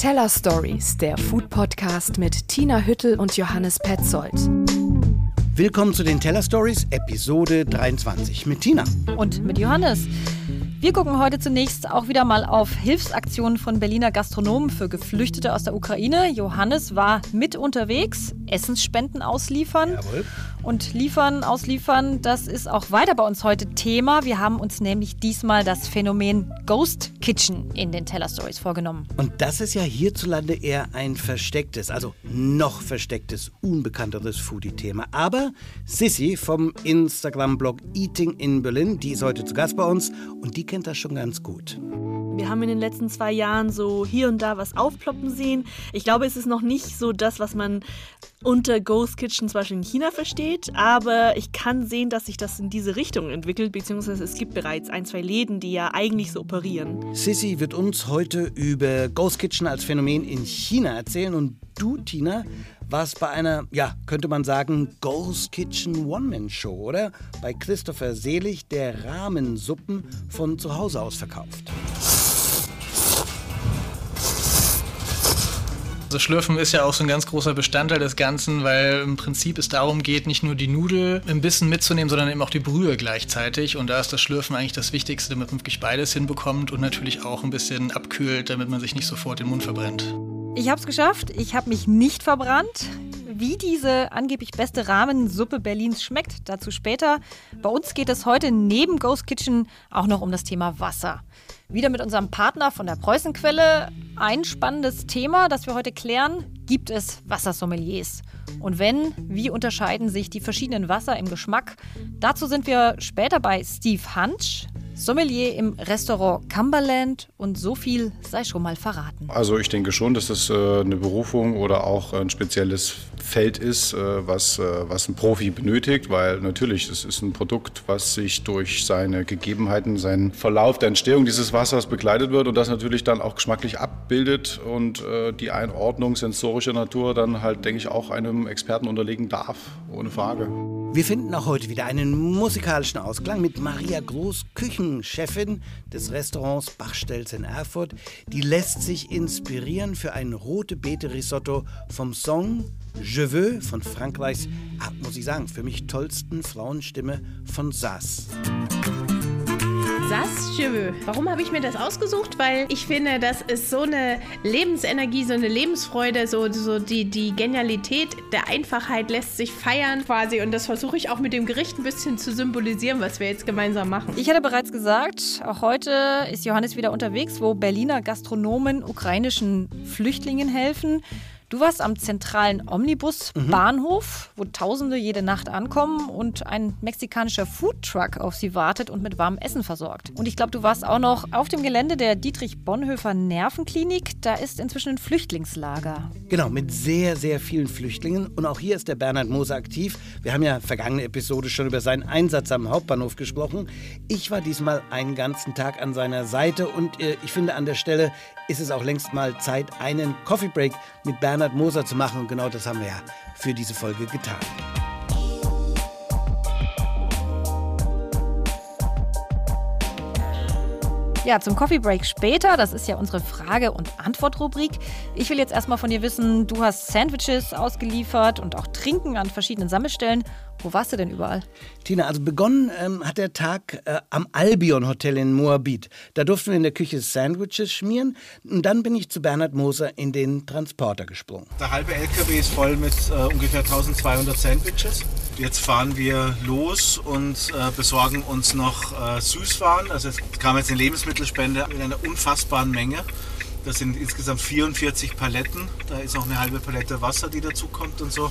Teller Stories, der Food Podcast mit Tina Hüttel und Johannes Petzold. Willkommen zu den Teller Stories, Episode 23 mit Tina. Und mit Johannes. Wir gucken heute zunächst auch wieder mal auf Hilfsaktionen von Berliner Gastronomen für Geflüchtete aus der Ukraine. Johannes war mit unterwegs, Essensspenden ausliefern. Jawohl. Und liefern, ausliefern, das ist auch weiter bei uns heute Thema. Wir haben uns nämlich diesmal das Phänomen Ghost Kitchen in den Teller Stories vorgenommen. Und das ist ja hierzulande eher ein verstecktes, also noch verstecktes, unbekannteres Foodie-Thema. Aber Sissy vom Instagram-Blog Eating in Berlin, die ist heute zu Gast bei uns und die kennt das schon ganz gut. Wir haben in den letzten zwei Jahren so hier und da was aufploppen sehen. Ich glaube, es ist noch nicht so das, was man unter Ghost Kitchen zum Beispiel in China versteht, aber ich kann sehen, dass sich das in diese Richtung entwickelt, beziehungsweise es gibt bereits ein, zwei Läden, die ja eigentlich so operieren. Sissy wird uns heute über Ghost Kitchen als Phänomen in China erzählen und du, Tina, warst bei einer, ja, könnte man sagen, Ghost Kitchen One-Man-Show, oder? Bei Christopher Selig, der Rahmensuppen von zu Hause aus verkauft. Also Schlürfen ist ja auch so ein ganz großer Bestandteil des Ganzen, weil im Prinzip es darum geht, nicht nur die Nudel im Bissen mitzunehmen, sondern eben auch die Brühe gleichzeitig. Und da ist das Schlürfen eigentlich das Wichtigste, damit man wirklich beides hinbekommt und natürlich auch ein bisschen abkühlt, damit man sich nicht sofort den Mund verbrennt. Ich habe es geschafft. Ich habe mich nicht verbrannt. Wie diese angeblich beste Rahmensuppe Berlins schmeckt, dazu später. Bei uns geht es heute neben Ghost Kitchen auch noch um das Thema Wasser. Wieder mit unserem Partner von der Preußenquelle. Ein spannendes Thema, das wir heute klären. Gibt es Wassersommeliers? Und wenn, wie unterscheiden sich die verschiedenen Wasser im Geschmack? Dazu sind wir später bei Steve Hansch, Sommelier im Restaurant Cumberland und so viel sei schon mal verraten. Also ich denke schon, dass das äh, eine Berufung oder auch ein spezielles Feld ist, äh, was, äh, was ein Profi benötigt, weil natürlich, es ist ein Produkt, was sich durch seine Gegebenheiten, seinen Verlauf der Entstehung dieses Wassers begleitet wird und das natürlich dann auch geschmacklich abbildet und die Einordnung sensorischer Natur dann halt, denke ich, auch einem Experten unterlegen darf, ohne Frage. Wir finden auch heute wieder einen musikalischen Ausklang mit Maria Groß, Küchenchefin des Restaurants Bachstelz in Erfurt. Die lässt sich inspirieren für ein rote Beete Risotto vom Song Je veux von Frankreichs, ah, muss ich sagen, für mich tollsten Frauenstimme von Sass. Sass Cheveux. Warum habe ich mir das ausgesucht? Weil ich finde, das ist so eine Lebensenergie, so eine Lebensfreude, so, so die, die Genialität der Einfachheit lässt sich feiern quasi. Und das versuche ich auch mit dem Gericht ein bisschen zu symbolisieren, was wir jetzt gemeinsam machen. Ich hatte bereits gesagt, auch heute ist Johannes wieder unterwegs, wo Berliner Gastronomen ukrainischen Flüchtlingen helfen. Du warst am zentralen Omnibus-Bahnhof, wo Tausende jede Nacht ankommen und ein mexikanischer Foodtruck auf sie wartet und mit warmem Essen versorgt. Und ich glaube, du warst auch noch auf dem Gelände der Dietrich Bonhoeffer Nervenklinik. Da ist inzwischen ein Flüchtlingslager. Genau, mit sehr, sehr vielen Flüchtlingen. Und auch hier ist der Bernhard Moser aktiv. Wir haben ja vergangene Episode schon über seinen Einsatz am Hauptbahnhof gesprochen. Ich war diesmal einen ganzen Tag an seiner Seite und äh, ich finde an der Stelle ist es auch längst mal Zeit, einen Coffee Break mit Bernhard Moser zu machen. Und genau das haben wir ja für diese Folge getan. Ja, zum Coffee Break später. Das ist ja unsere Frage- und Antwort-Rubrik. Ich will jetzt erstmal von dir wissen, du hast Sandwiches ausgeliefert und auch Trinken an verschiedenen Sammelstellen. Wo warst du denn überall? Tina, also begonnen ähm, hat der Tag äh, am Albion Hotel in Moabit. Da durften wir in der Küche Sandwiches schmieren. Und dann bin ich zu Bernhard Moser in den Transporter gesprungen. Der halbe LKW ist voll mit äh, ungefähr 1200 Sandwiches. Jetzt fahren wir los und äh, besorgen uns noch äh, Süßwaren. Also es kam jetzt eine Lebensmittelspende in einer unfassbaren Menge. Das sind insgesamt 44 Paletten. Da ist noch eine halbe Palette Wasser, die dazu kommt und so.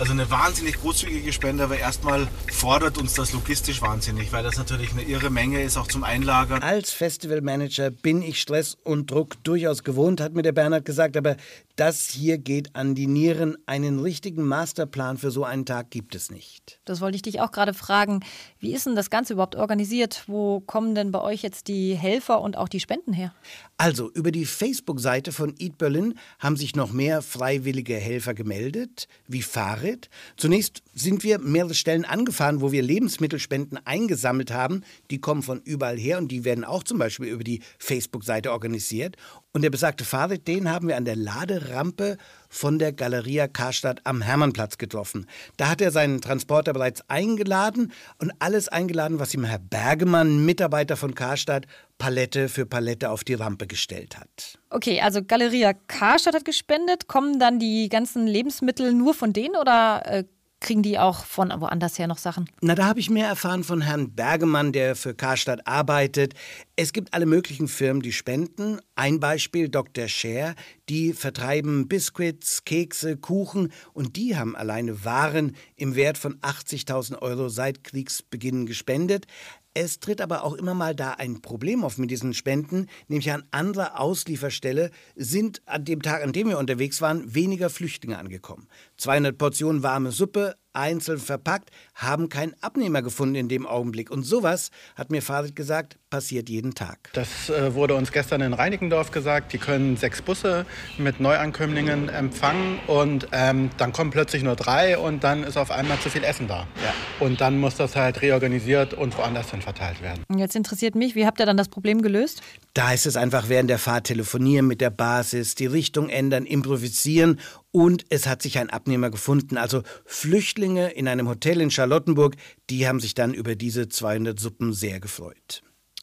Also eine wahnsinnig großzügige Spende, aber erstmal fordert uns das logistisch wahnsinnig, weil das natürlich eine irre Menge ist, auch zum Einlagern. Als Festivalmanager bin ich Stress und Druck durchaus gewohnt, hat mir der Bernhard gesagt, aber das hier geht an die Nieren. Einen richtigen Masterplan für so einen Tag gibt es nicht. Das wollte ich dich auch gerade fragen. Wie ist denn das Ganze überhaupt organisiert? Wo kommen denn bei euch jetzt die Helfer und auch die Spenden her? Also, über die Facebook-Seite von Eat Berlin haben sich noch mehr freiwillige Helfer gemeldet, wie Farid. Zunächst sind wir mehrere Stellen angefahren, wo wir Lebensmittelspenden eingesammelt haben. Die kommen von überall her und die werden auch zum Beispiel über die Facebook-Seite organisiert. Und der besagte Fahrrad, den haben wir an der Laderampe von der Galeria Karstadt am Hermannplatz getroffen. Da hat er seinen Transporter bereits eingeladen und alles eingeladen, was ihm Herr Bergemann, Mitarbeiter von Karstadt, Palette für Palette auf die Rampe gestellt hat. Okay, also Galeria Karstadt hat gespendet. Kommen dann die ganzen Lebensmittel nur von denen oder äh, kriegen die auch von woanders her noch Sachen? Na, da habe ich mehr erfahren von Herrn Bergemann, der für Karstadt arbeitet. Es gibt alle möglichen Firmen, die spenden. Ein Beispiel Dr. Scher, die vertreiben Biscuits, Kekse, Kuchen und die haben alleine Waren im Wert von 80.000 Euro seit Kriegsbeginn gespendet. Es tritt aber auch immer mal da ein Problem auf mit diesen Spenden, nämlich an anderer Auslieferstelle sind an dem Tag, an dem wir unterwegs waren, weniger Flüchtlinge angekommen. 200 Portionen warme Suppe, einzeln verpackt, haben keinen Abnehmer gefunden in dem Augenblick. Und sowas, hat mir Farid gesagt, passiert jeden Tag. Das äh, wurde uns gestern in Reinickendorf gesagt. Die können sechs Busse mit Neuankömmlingen empfangen und ähm, dann kommen plötzlich nur drei und dann ist auf einmal zu viel Essen da. Ja. Und dann muss das halt reorganisiert und woanders hin verteilt werden. Jetzt interessiert mich, wie habt ihr dann das Problem gelöst? Da ist es einfach während der Fahrt telefonieren mit der Basis, die Richtung ändern, improvisieren und es hat sich ein Abnehmer gefunden. Also Flüchtlinge in einem Hotel in Charlottenburg, die haben sich dann über diese 200 Suppen sehr gefreut.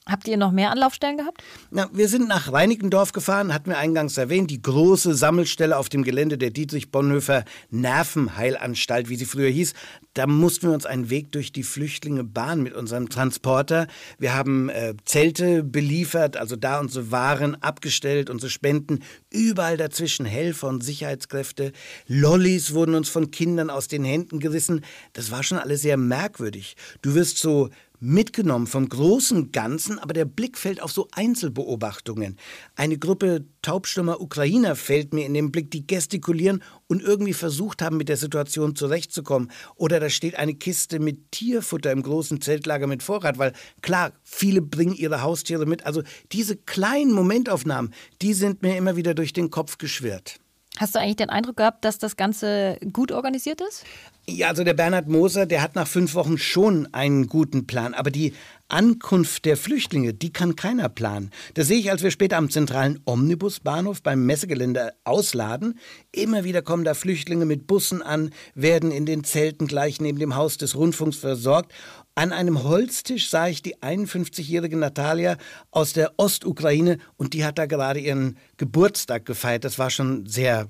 Habt ihr noch mehr Anlaufstellen gehabt? Na, wir sind nach Reinickendorf gefahren, hatten wir eingangs erwähnt, die große Sammelstelle auf dem Gelände der Dietrich Bonhoeffer Nervenheilanstalt, wie sie früher hieß. Da mussten wir uns einen Weg durch die Flüchtlinge bahnen mit unserem Transporter. Wir haben äh, Zelte beliefert, also da unsere Waren abgestellt, unsere Spenden. Überall dazwischen Helfer und Sicherheitskräfte. Lollis wurden uns von Kindern aus den Händen gerissen. Das war schon alles sehr merkwürdig. Du wirst so mitgenommen vom großen Ganzen, aber der Blick fällt auf so Einzelbeobachtungen. Eine Gruppe taubstummer Ukrainer fällt mir in den Blick, die gestikulieren und irgendwie versucht haben, mit der Situation zurechtzukommen. Oder da steht eine Kiste mit Tierfutter im großen Zeltlager mit Vorrat, weil klar, viele bringen ihre Haustiere mit. Also diese kleinen Momentaufnahmen, die sind mir immer wieder durch den Kopf geschwirrt. Hast du eigentlich den Eindruck gehabt, dass das Ganze gut organisiert ist? Ja, also der Bernhard Moser, der hat nach fünf Wochen schon einen guten Plan. Aber die Ankunft der Flüchtlinge, die kann keiner planen. Das sehe ich, als wir später am zentralen Omnibusbahnhof beim Messegelände ausladen. Immer wieder kommen da Flüchtlinge mit Bussen an, werden in den Zelten gleich neben dem Haus des Rundfunks versorgt. An einem Holztisch sah ich die 51-jährige Natalia aus der Ostukraine und die hat da gerade ihren Geburtstag gefeiert. Das war schon sehr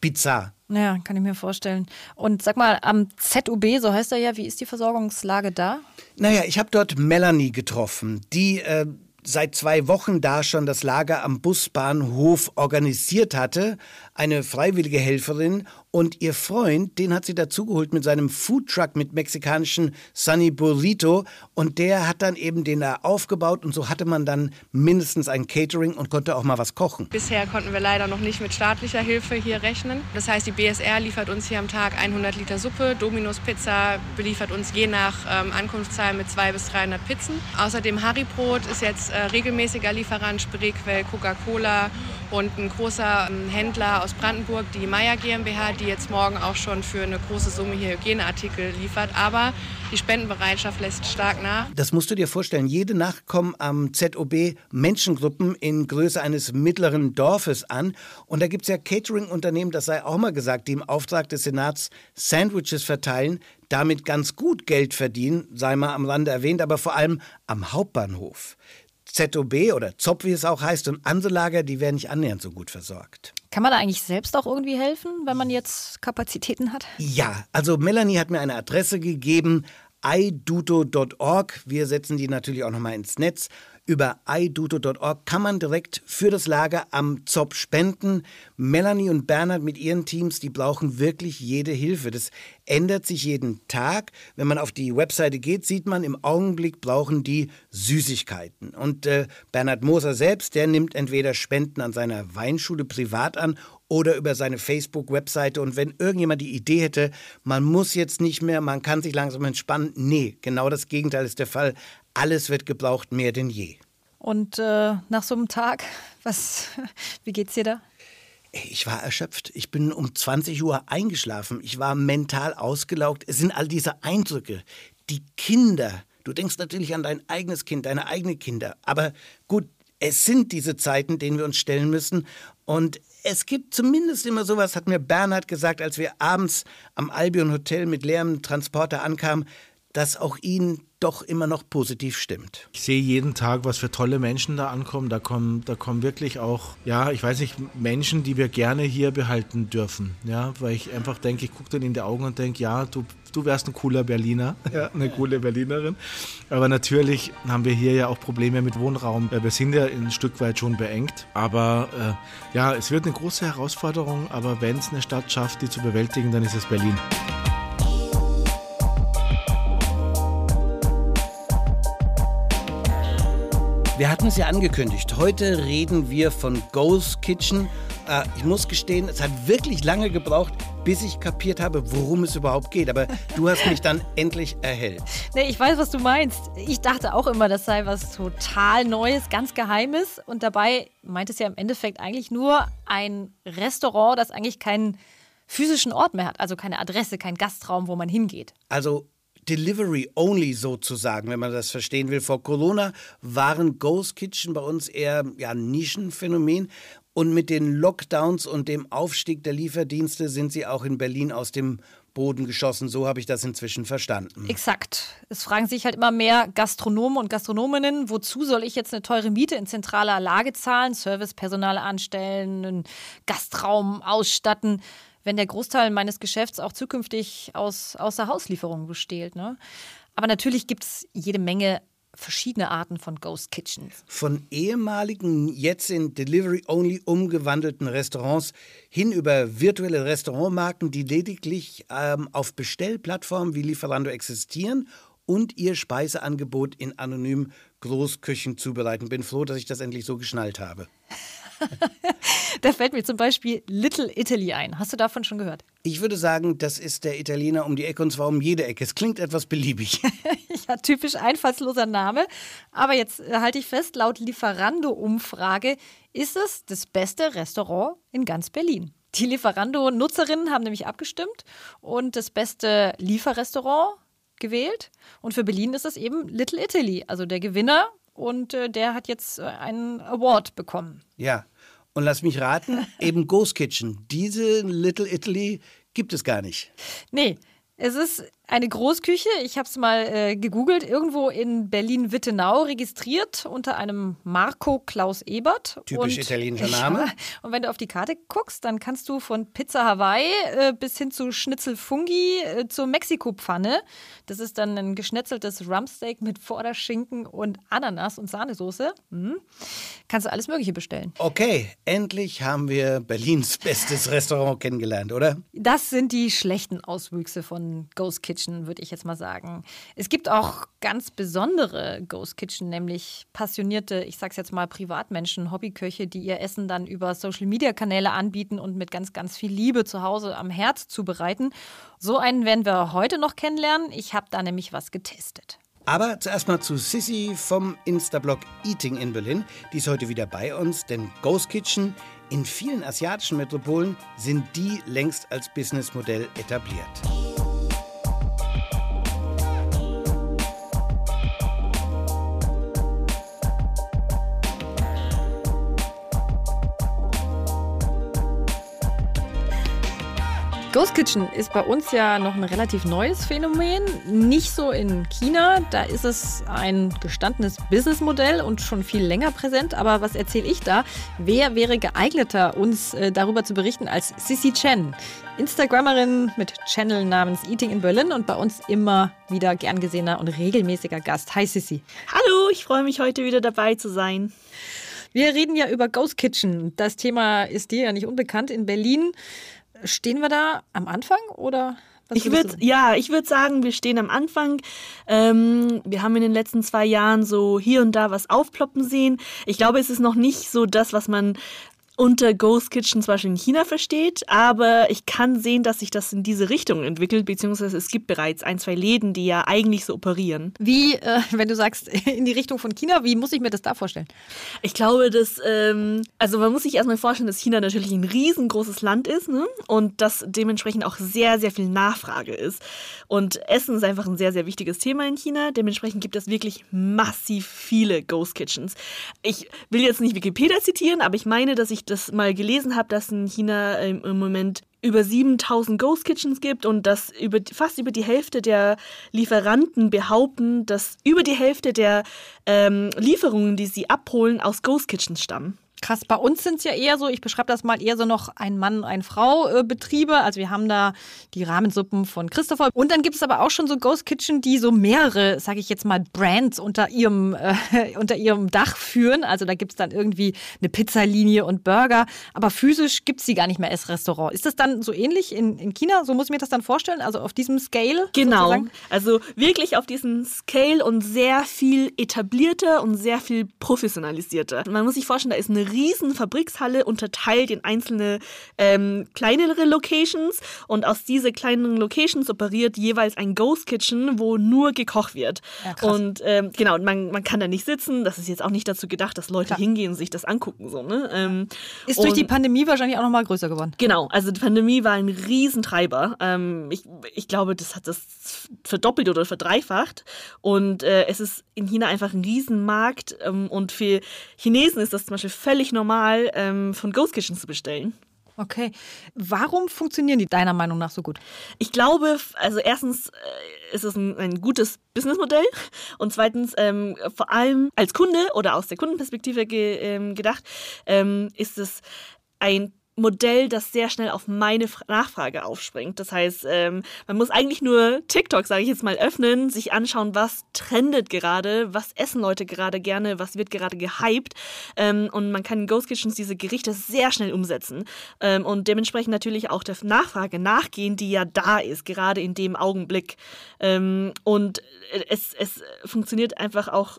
bizarr. Ja, kann ich mir vorstellen. Und sag mal, am ZUB, so heißt er ja, wie ist die Versorgungslage da? Naja, ich habe dort Melanie getroffen, die äh, seit zwei Wochen da schon das Lager am Busbahnhof organisiert hatte, eine freiwillige Helferin und ihr Freund, den hat sie dazugeholt mit seinem Foodtruck mit mexikanischen Sunny Burrito und der hat dann eben den da aufgebaut und so hatte man dann mindestens ein Catering und konnte auch mal was kochen. Bisher konnten wir leider noch nicht mit staatlicher Hilfe hier rechnen. Das heißt, die BSR liefert uns hier am Tag 100 Liter Suppe, Domino's Pizza beliefert uns je nach ähm, Ankunftszahl mit 200 bis 300 Pizzen. Außerdem Harrybrot ist jetzt äh, regelmäßiger Lieferant, Spreequell, Coca-Cola und ein großer ähm, Händler aus Brandenburg, die Meier GmbH, die jetzt morgen auch schon für eine große Summe hier Hygieneartikel liefert. Aber die Spendenbereitschaft lässt stark nach. Das musst du dir vorstellen. Jede Nacht kommen am ZOB Menschengruppen in Größe eines mittleren Dorfes an. Und da gibt es ja Catering-Unternehmen, das sei auch mal gesagt, die im Auftrag des Senats Sandwiches verteilen, damit ganz gut Geld verdienen, sei mal am Rande erwähnt, aber vor allem am Hauptbahnhof. ZOB oder ZOP, wie es auch heißt, und Anselager, die werden nicht annähernd so gut versorgt. Kann man da eigentlich selbst auch irgendwie helfen, wenn man jetzt Kapazitäten hat? Ja, also Melanie hat mir eine Adresse gegeben, iduto.org. Wir setzen die natürlich auch nochmal ins Netz. Über iduto.org kann man direkt für das Lager am ZOP spenden. Melanie und Bernhard mit ihren Teams, die brauchen wirklich jede Hilfe. Das ändert sich jeden Tag. Wenn man auf die Webseite geht, sieht man, im Augenblick brauchen die Süßigkeiten. Und äh, Bernhard Moser selbst, der nimmt entweder Spenden an seiner Weinschule privat an oder über seine Facebook-Webseite. Und wenn irgendjemand die Idee hätte, man muss jetzt nicht mehr, man kann sich langsam entspannen, nee, genau das Gegenteil ist der Fall. Alles wird gebraucht, mehr denn je. Und äh, nach so einem Tag, was, wie geht's dir da? Ich war erschöpft. Ich bin um 20 Uhr eingeschlafen. Ich war mental ausgelaugt. Es sind all diese Eindrücke. Die Kinder. Du denkst natürlich an dein eigenes Kind, deine eigenen Kinder. Aber gut, Es sind diese Zeiten, denen wir uns stellen müssen. Und es gibt zumindest immer sowas, hat mir Bernhard gesagt, als wir abends am Albion Hotel mit leerem Transporter ankamen, dass auch ihn doch immer noch positiv stimmt. Ich sehe jeden Tag, was für tolle Menschen da ankommen. Da kommen, da kommen wirklich auch, ja, ich weiß nicht, Menschen, die wir gerne hier behalten dürfen. Ja, weil ich einfach denke, ich gucke denen in die Augen und denke, ja, du, du wärst ein cooler Berliner, ja, eine coole Berlinerin. Aber natürlich haben wir hier ja auch Probleme mit Wohnraum. Wir sind ja ein Stück weit schon beengt. Aber äh, ja, es wird eine große Herausforderung. Aber wenn es eine Stadt schafft, die zu bewältigen, dann ist es Berlin. Wir hatten es ja angekündigt. Heute reden wir von Ghost Kitchen. Äh, ich muss gestehen, es hat wirklich lange gebraucht, bis ich kapiert habe, worum es überhaupt geht. Aber du hast mich dann endlich erhellt. Nee, ich weiß, was du meinst. Ich dachte auch immer, das sei was total Neues, ganz Geheimes. Und dabei meint es ja im Endeffekt eigentlich nur ein Restaurant, das eigentlich keinen physischen Ort mehr hat. Also keine Adresse, kein Gastraum, wo man hingeht. Also Delivery only sozusagen, wenn man das verstehen will. Vor Corona waren Ghost Kitchen bei uns eher ja, Nischenphänomen. Und mit den Lockdowns und dem Aufstieg der Lieferdienste sind sie auch in Berlin aus dem Boden geschossen. So habe ich das inzwischen verstanden. Exakt. Es fragen sich halt immer mehr Gastronomen und Gastronominnen, wozu soll ich jetzt eine teure Miete in zentraler Lage zahlen, Servicepersonal anstellen, einen Gastraum ausstatten wenn der Großteil meines Geschäfts auch zukünftig aus Außerhauslieferungen besteht. Ne? Aber natürlich gibt es jede Menge verschiedene Arten von Ghost Kitchens. Von ehemaligen, jetzt in Delivery-Only umgewandelten Restaurants hin über virtuelle Restaurantmarken, die lediglich ähm, auf Bestellplattformen wie Lieferando existieren und ihr Speiseangebot in anonymen Großküchen zubereiten. Bin froh, dass ich das endlich so geschnallt habe. da fällt mir zum Beispiel Little Italy ein. Hast du davon schon gehört? Ich würde sagen, das ist der Italiener um die Ecke und zwar um jede Ecke. Es klingt etwas beliebig. ja, typisch einfallsloser Name. Aber jetzt äh, halte ich fest, laut Lieferando-Umfrage ist es das beste Restaurant in ganz Berlin. Die Lieferando-Nutzerinnen haben nämlich abgestimmt und das beste Lieferrestaurant gewählt. Und für Berlin ist es eben Little Italy. Also der Gewinner und äh, der hat jetzt äh, einen Award bekommen. Ja, und lass mich raten, eben Ghost Kitchen. Diese Little Italy gibt es gar nicht. Nee, es ist eine Großküche, ich habe es mal äh, gegoogelt, irgendwo in Berlin-Wittenau registriert unter einem Marco Klaus Ebert. Typisch und, italienischer Name. Ja, und wenn du auf die Karte guckst, dann kannst du von Pizza Hawaii äh, bis hin zu Schnitzel Fungi äh, zur Mexiko-Pfanne. Das ist dann ein geschnetzeltes Rumpsteak mit Vorderschinken und Ananas und Sahnesoße. Mhm. Kannst du alles Mögliche bestellen. Okay, endlich haben wir Berlins bestes Restaurant kennengelernt, oder? Das sind die schlechten Auswüchse von Ghost Kitchen. Kitchen, würde ich jetzt mal sagen. Es gibt auch ganz besondere Ghost Kitchen, nämlich passionierte, ich sag's jetzt mal Privatmenschen, Hobbyköche, die ihr Essen dann über Social Media Kanäle anbieten und mit ganz, ganz viel Liebe zu Hause am Herz zubereiten. So einen werden wir heute noch kennenlernen. Ich habe da nämlich was getestet. Aber zuerst mal zu Sissy vom Insta-Blog Eating in Berlin. Die ist heute wieder bei uns, denn Ghost Kitchen in vielen asiatischen Metropolen sind die längst als Businessmodell etabliert. Ghost Kitchen ist bei uns ja noch ein relativ neues Phänomen. Nicht so in China. Da ist es ein gestandenes Businessmodell und schon viel länger präsent. Aber was erzähle ich da? Wer wäre geeigneter, uns äh, darüber zu berichten als Sissy Chen? Instagrammerin mit Channel namens Eating in Berlin und bei uns immer wieder gern gesehener und regelmäßiger Gast. Hi Sissy. Hallo, ich freue mich heute wieder dabei zu sein. Wir reden ja über Ghost Kitchen. Das Thema ist dir ja nicht unbekannt in Berlin. Stehen wir da am Anfang oder? ich würde ja, ich würde sagen, wir stehen am Anfang. Ähm, wir haben in den letzten zwei Jahren so hier und da was aufploppen sehen. Ich glaube, es ist noch nicht so das, was man unter Ghost Kitchen zum Beispiel in China versteht, aber ich kann sehen, dass sich das in diese Richtung entwickelt, beziehungsweise es gibt bereits ein, zwei Läden, die ja eigentlich so operieren. Wie, äh, wenn du sagst, in die Richtung von China, wie muss ich mir das da vorstellen? Ich glaube, dass, ähm, also man muss sich erstmal vorstellen, dass China natürlich ein riesengroßes Land ist ne? und dass dementsprechend auch sehr, sehr viel Nachfrage ist. Und Essen ist einfach ein sehr, sehr wichtiges Thema in China. Dementsprechend gibt es wirklich massiv viele Ghost Kitchens. Ich will jetzt nicht Wikipedia zitieren, aber ich meine, dass ich das mal gelesen habe, dass in China ähm, im Moment über 7000 Ghost Kitchens gibt und dass über, fast über die Hälfte der Lieferanten behaupten, dass über die Hälfte der ähm, Lieferungen, die sie abholen, aus Ghost Kitchens stammen. Krass, bei uns sind es ja eher so, ich beschreibe das mal eher so noch ein Mann, ein Frau äh, Betriebe. Also wir haben da die Rahmensuppen von Christopher. Und dann gibt es aber auch schon so Ghost Kitchen, die so mehrere, sage ich jetzt mal, Brands unter ihrem, äh, unter ihrem Dach führen. Also da gibt es dann irgendwie eine Pizzalinie und Burger. Aber physisch gibt es die gar nicht mehr als Restaurant. Ist das dann so ähnlich in, in China? So muss ich mir das dann vorstellen? Also auf diesem Scale? Genau. Sozusagen? Also wirklich auf diesem Scale und sehr viel etablierter und sehr viel professionalisierter. Man muss sich vorstellen, da ist eine riesen Fabrikshalle unterteilt in einzelne ähm, kleinere Locations und aus diese kleinen Locations operiert jeweils ein Ghost Kitchen, wo nur gekocht wird. Ja, und ähm, genau, man, man kann da nicht sitzen. Das ist jetzt auch nicht dazu gedacht, dass Leute Klar. hingehen und sich das angucken. So, ne? ähm, Ist durch die Pandemie wahrscheinlich auch noch mal größer geworden. Genau, also die Pandemie war ein Riesentreiber. Ähm, ich, ich glaube, das hat das verdoppelt oder verdreifacht. Und äh, es ist in China einfach ein Riesenmarkt. Ähm, und für Chinesen ist das zum Beispiel völlig normal, ähm, von Ghost Kitchen zu bestellen. Okay. Warum funktionieren die deiner Meinung nach so gut? Ich glaube, also erstens äh, ist es ein, ein gutes Businessmodell und zweitens ähm, vor allem als Kunde oder aus der Kundenperspektive ge, ähm, gedacht, ähm, ist es ein Modell, das sehr schnell auf meine Fra- Nachfrage aufspringt. Das heißt, ähm, man muss eigentlich nur TikTok, sage ich jetzt mal, öffnen, sich anschauen, was trendet gerade, was essen Leute gerade gerne, was wird gerade gehypt. Ähm, und man kann in Ghost Kitchens diese Gerichte sehr schnell umsetzen ähm, und dementsprechend natürlich auch der Nachfrage nachgehen, die ja da ist, gerade in dem Augenblick. Ähm, und es, es funktioniert einfach auch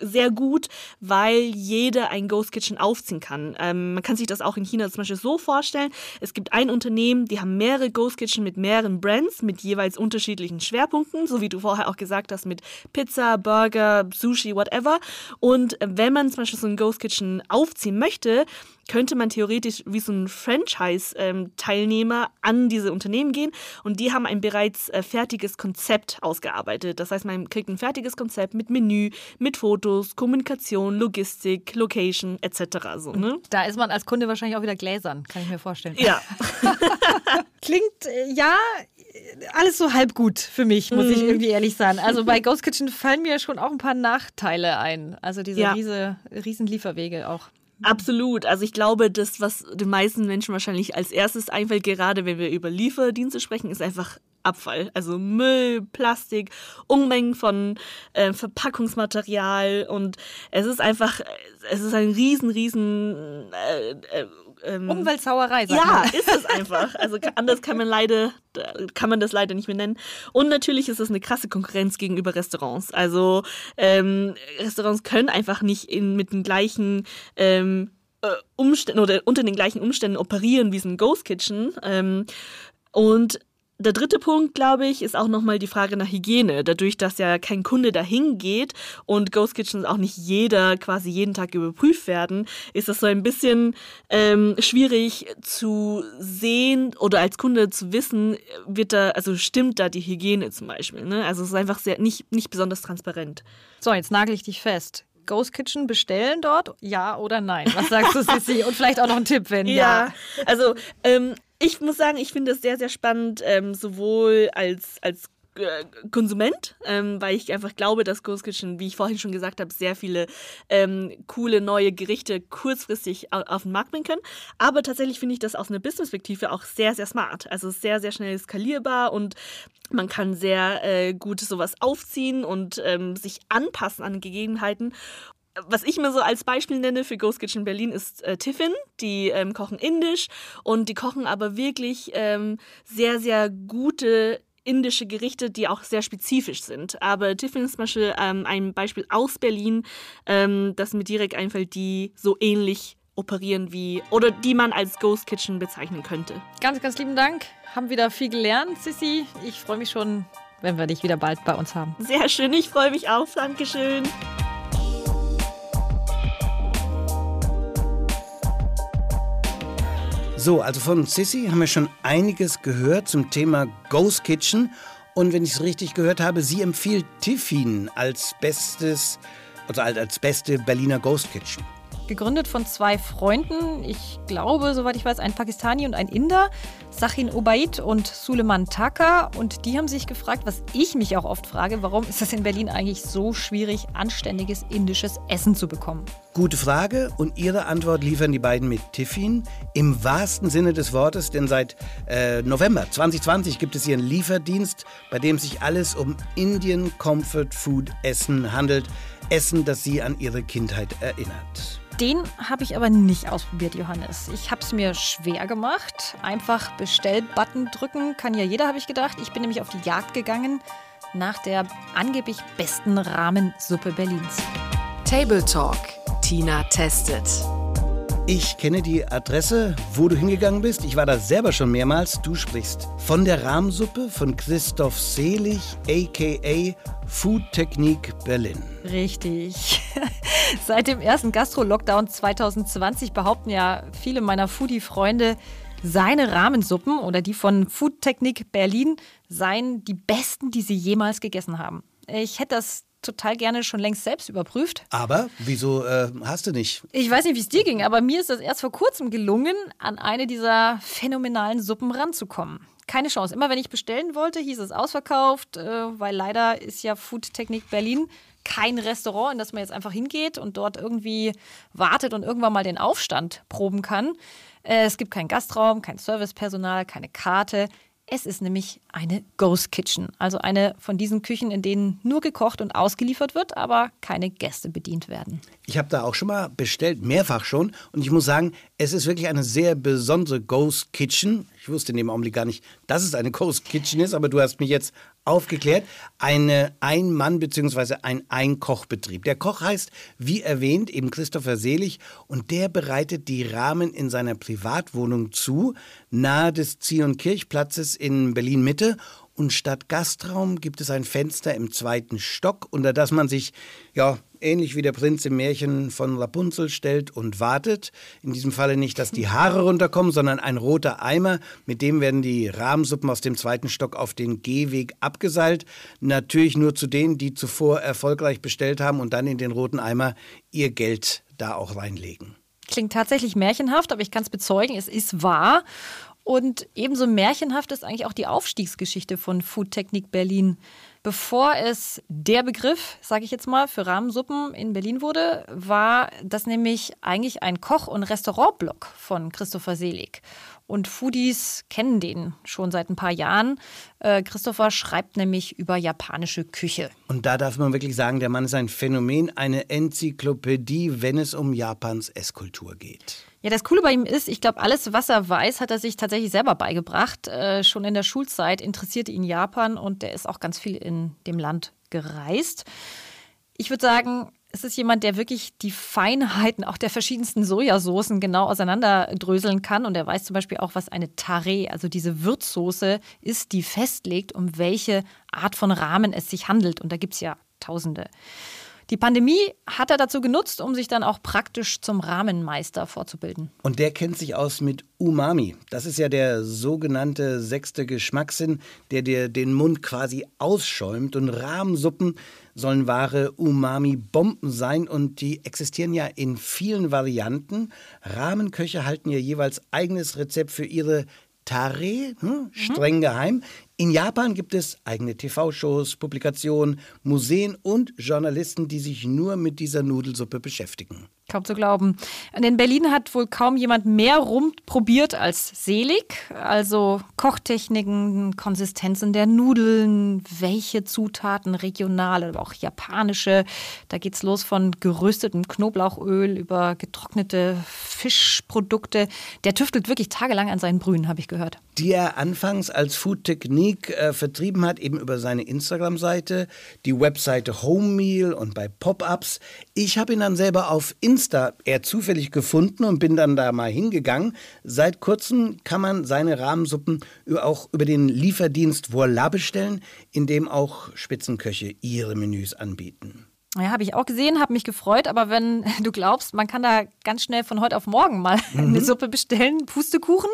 sehr gut, weil jeder ein Ghost Kitchen aufziehen kann. Ähm, man kann sich das auch in China zum Beispiel so vorstellen. Es gibt ein Unternehmen, die haben mehrere Ghost Kitchen mit mehreren Brands, mit jeweils unterschiedlichen Schwerpunkten, so wie du vorher auch gesagt hast, mit Pizza, Burger, Sushi, whatever. Und äh, wenn man zum Beispiel so ein Ghost Kitchen aufziehen möchte, könnte man theoretisch wie so ein Franchise-Teilnehmer an diese Unternehmen gehen und die haben ein bereits äh, fertiges Konzept ausgearbeitet. Das heißt, man kriegt ein fertiges Konzept mit Menü, mit Fotos, Kommunikation, Logistik, Location etc. So, ne? Da ist man als Kunde wahrscheinlich auch wieder gläsern, kann ich mir vorstellen. Ja. Klingt, äh, ja, alles so halb gut für mich, muss ich Mhm. irgendwie ehrlich sagen. Also bei Ghost Kitchen fallen mir schon auch ein paar Nachteile ein. Also diese Ja. riese, riesen Lieferwege auch. Absolut. Also ich glaube, das, was den meisten Menschen wahrscheinlich als erstes einfällt, gerade wenn wir über Lieferdienste sprechen, ist einfach Abfall. Also Müll, Plastik, Unmengen von äh, Verpackungsmaterial und es ist einfach, es ist ein riesen, riesen äh, äh, ähm, Umweltsauerei, sag Ja, mal. ist es einfach. Also anders kann man leider, kann man das leider nicht mehr nennen. Und natürlich ist es eine krasse Konkurrenz gegenüber Restaurants. Also ähm, Restaurants können einfach nicht in, mit den gleichen ähm, äh, Umständen oder unter den gleichen Umständen operieren wie so ein Ghost Kitchen. Ähm, und der dritte Punkt, glaube ich, ist auch nochmal die Frage nach Hygiene. Dadurch, dass ja kein Kunde dahin geht und Ghost Kitchens auch nicht jeder quasi jeden Tag überprüft werden, ist das so ein bisschen ähm, schwierig zu sehen oder als Kunde zu wissen, wird da, also stimmt da die Hygiene zum Beispiel. Ne? Also es ist einfach sehr nicht, nicht besonders transparent. So, jetzt nagel ich dich fest. Ghost Kitchen bestellen dort? Ja oder nein? Was sagst du, Sissi? Und vielleicht auch noch ein Tipp, wenn ja. Ja, also ähm, ich muss sagen, ich finde es sehr, sehr spannend, ähm, sowohl als, als äh, Konsument, ähm, weil ich einfach glaube, dass Ghost Kitchen, wie ich vorhin schon gesagt habe, sehr viele ähm, coole neue Gerichte kurzfristig au auf den Markt bringen können. Aber tatsächlich finde ich das aus einer Business-Perspektive auch sehr, sehr smart. Also sehr, sehr schnell skalierbar und man kann sehr äh, gut sowas aufziehen und ähm, sich anpassen an Gegebenheiten was ich mir so als Beispiel nenne für Ghost Kitchen Berlin ist äh, Tiffin. Die ähm, kochen indisch und die kochen aber wirklich ähm, sehr, sehr gute indische Gerichte, die auch sehr spezifisch sind. Aber Tiffin ist zum Beispiel ähm, ein Beispiel aus Berlin, ähm, das mir direkt einfällt, die so ähnlich operieren wie oder die man als Ghost Kitchen bezeichnen könnte. Ganz, ganz lieben Dank. Haben wieder viel gelernt, Sissi. Ich freue mich schon, wenn wir dich wieder bald bei uns haben. Sehr schön, ich freue mich auch. Dankeschön. So, also von Sissy haben wir schon einiges gehört zum Thema Ghost Kitchen. Und wenn ich es richtig gehört habe, sie empfiehlt Tiffin als bestes, also als beste Berliner Ghost Kitchen gegründet von zwei Freunden. Ich glaube, soweit ich weiß, ein Pakistani und ein Inder, Sachin Obaid und Suleiman Taka. Und die haben sich gefragt, was ich mich auch oft frage, warum ist es in Berlin eigentlich so schwierig, anständiges indisches Essen zu bekommen? Gute Frage und Ihre Antwort liefern die beiden mit Tiffin im wahrsten Sinne des Wortes, denn seit äh, November 2020 gibt es hier einen Lieferdienst, bei dem sich alles um Indian Comfort Food Essen handelt. Essen, das Sie an Ihre Kindheit erinnert. Den habe ich aber nicht ausprobiert, Johannes. Ich habe es mir schwer gemacht. Einfach Bestell-Button drücken kann ja jeder, habe ich gedacht. Ich bin nämlich auf die Jagd gegangen nach der angeblich besten Rahmensuppe Berlins. Table Talk. Tina testet. Ich kenne die Adresse, wo du hingegangen bist. Ich war da selber schon mehrmals. Du sprichst von der Rahmsuppe von Christoph Selig, aka Food Technik Berlin. Richtig. Seit dem ersten Gastro-Lockdown 2020 behaupten ja viele meiner Foodie-Freunde, seine Rahmensuppen oder die von Food Technik Berlin seien die besten, die sie jemals gegessen haben. Ich hätte das total gerne schon längst selbst überprüft. Aber wieso äh, hast du nicht? Ich weiß nicht, wie es dir ging, aber mir ist das erst vor kurzem gelungen, an eine dieser phänomenalen Suppen ranzukommen. Keine Chance. Immer wenn ich bestellen wollte, hieß es ausverkauft, äh, weil leider ist ja Foodtechnik Berlin kein Restaurant, in das man jetzt einfach hingeht und dort irgendwie wartet und irgendwann mal den Aufstand proben kann. Äh, es gibt keinen Gastraum, kein Servicepersonal, keine Karte. Es ist nämlich eine Ghost Kitchen, also eine von diesen Küchen, in denen nur gekocht und ausgeliefert wird, aber keine Gäste bedient werden. Ich habe da auch schon mal bestellt, mehrfach schon. Und ich muss sagen, es ist wirklich eine sehr besondere Ghost Kitchen. Ich wusste in dem Augenblick gar nicht, dass es eine Ghost Kitchen ist, aber du hast mich jetzt aufgeklärt. Eine Ein-Mann- bzw. ein Einkochbetrieb. Der Koch heißt, wie erwähnt, eben Christopher Selig und der bereitet die Rahmen in seiner Privatwohnung zu, nahe des Zion-Kirchplatzes in Berlin-Mitte und statt Gastraum gibt es ein Fenster im zweiten Stock, unter das man sich, ja, ähnlich wie der Prinz im Märchen von Rapunzel stellt und wartet. In diesem Falle nicht, dass die Haare runterkommen, sondern ein roter Eimer, mit dem werden die Rahmsuppen aus dem zweiten Stock auf den Gehweg abgeseilt. Natürlich nur zu denen, die zuvor erfolgreich bestellt haben und dann in den roten Eimer ihr Geld da auch reinlegen. Klingt tatsächlich märchenhaft, aber ich kann es bezeugen, es ist wahr. Und ebenso märchenhaft ist eigentlich auch die Aufstiegsgeschichte von Foodtechnik Berlin. Bevor es der Begriff, sage ich jetzt mal, für Rahmensuppen in Berlin wurde, war das nämlich eigentlich ein Koch- und Restaurantblock von Christopher Selig. Und Foodies kennen den schon seit ein paar Jahren. Äh, Christopher schreibt nämlich über japanische Küche. Und da darf man wirklich sagen, der Mann ist ein Phänomen, eine Enzyklopädie, wenn es um Japans Esskultur geht. Ja, das Coole bei ihm ist, ich glaube, alles, was er weiß, hat er sich tatsächlich selber beigebracht. Äh, schon in der Schulzeit interessierte ihn Japan und der ist auch ganz viel in dem Land gereist. Ich würde sagen, es ist jemand, der wirklich die Feinheiten auch der verschiedensten Sojasoßen genau auseinanderdröseln kann. Und er weiß zum Beispiel auch, was eine Tare, also diese Würzsoße, ist, die festlegt, um welche Art von Rahmen es sich handelt. Und da gibt es ja Tausende. Die Pandemie hat er dazu genutzt, um sich dann auch praktisch zum Rahmenmeister vorzubilden. Und der kennt sich aus mit Umami. Das ist ja der sogenannte sechste Geschmackssinn, der dir den Mund quasi ausschäumt. Und Rahmensuppen sollen wahre Umami-Bomben sein und die existieren ja in vielen Varianten. Rahmenköche halten ja jeweils eigenes Rezept für ihre Tare, hm, streng geheim. In Japan gibt es eigene TV-Shows, Publikationen, Museen und Journalisten, die sich nur mit dieser Nudelsuppe beschäftigen. Kaum zu glauben. In Berlin hat wohl kaum jemand mehr rumprobiert als Selig. Also Kochtechniken, Konsistenzen der Nudeln, welche Zutaten, regionale, aber auch japanische. Da geht's los von geröstetem Knoblauchöl über getrocknete Fischprodukte. Der tüftelt wirklich tagelang an seinen Brühen, habe ich gehört. Die er anfangs als Foodtechnik Unique äh, vertrieben hat, eben über seine Instagram-Seite, die Webseite Home Meal und bei Pop-Ups. Ich habe ihn dann selber auf Insta eher zufällig gefunden und bin dann da mal hingegangen. Seit kurzem kann man seine Rahmensuppen auch über den Lieferdienst Voila bestellen, in dem auch Spitzenköche ihre Menüs anbieten. Ja, habe ich auch gesehen, habe mich gefreut, aber wenn du glaubst, man kann da ganz schnell von heute auf morgen mal mhm. eine Suppe bestellen, Pustekuchen.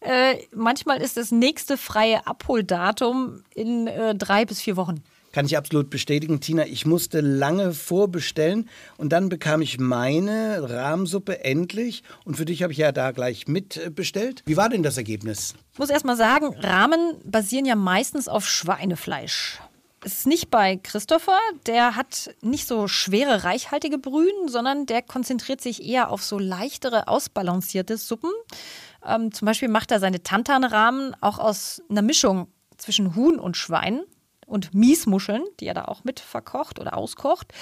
Äh, manchmal ist das nächste freie Abholdatum in äh, drei bis vier Wochen. Kann ich absolut bestätigen, Tina. Ich musste lange vorbestellen und dann bekam ich meine Rahmsuppe endlich. Und für dich habe ich ja da gleich mitbestellt. Wie war denn das Ergebnis? Ich muss erst mal sagen, Rahmen basieren ja meistens auf Schweinefleisch. Es ist nicht bei Christopher, der hat nicht so schwere, reichhaltige Brühen, sondern der konzentriert sich eher auf so leichtere, ausbalancierte Suppen. Ähm, zum Beispiel macht er seine Tantanrahmen auch aus einer Mischung zwischen Huhn und Schwein und Miesmuscheln, die er da auch mit verkocht oder auskocht.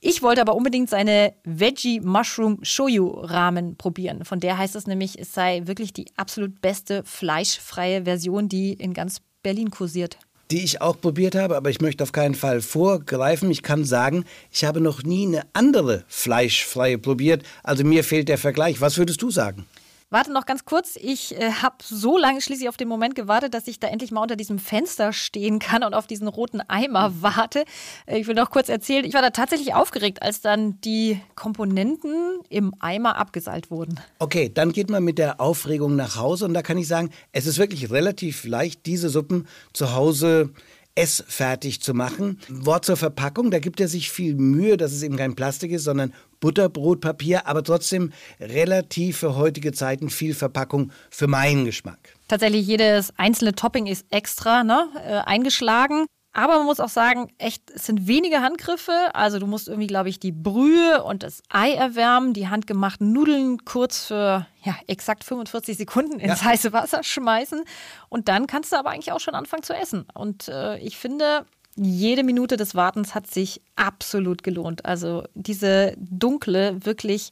Ich wollte aber unbedingt seine Veggie Mushroom Shoyu Ramen probieren. Von der heißt es nämlich, es sei wirklich die absolut beste fleischfreie Version, die in ganz Berlin kursiert die ich auch probiert habe, aber ich möchte auf keinen Fall vorgreifen. Ich kann sagen, ich habe noch nie eine andere fleischfreie probiert. Also mir fehlt der Vergleich. Was würdest du sagen? Warte noch ganz kurz. Ich äh, habe so lange schließlich auf den Moment gewartet, dass ich da endlich mal unter diesem Fenster stehen kann und auf diesen roten Eimer warte. Äh, ich will noch kurz erzählen, ich war da tatsächlich aufgeregt, als dann die Komponenten im Eimer abgeseilt wurden. Okay, dann geht man mit der Aufregung nach Hause und da kann ich sagen, es ist wirklich relativ leicht, diese Suppen zu Hause essfertig zu machen. Wort zur Verpackung, da gibt er sich viel Mühe, dass es eben kein Plastik ist, sondern Butterbrotpapier, aber trotzdem relativ für heutige Zeiten viel Verpackung für meinen Geschmack. Tatsächlich jedes einzelne Topping ist extra ne, äh, eingeschlagen. Aber man muss auch sagen, echt, es sind wenige Handgriffe. Also du musst irgendwie, glaube ich, die Brühe und das Ei erwärmen, die handgemachten Nudeln kurz für ja, exakt 45 Sekunden ins ja. heiße Wasser schmeißen. Und dann kannst du aber eigentlich auch schon anfangen zu essen. Und äh, ich finde, jede Minute des Wartens hat sich absolut gelohnt. Also diese dunkle, wirklich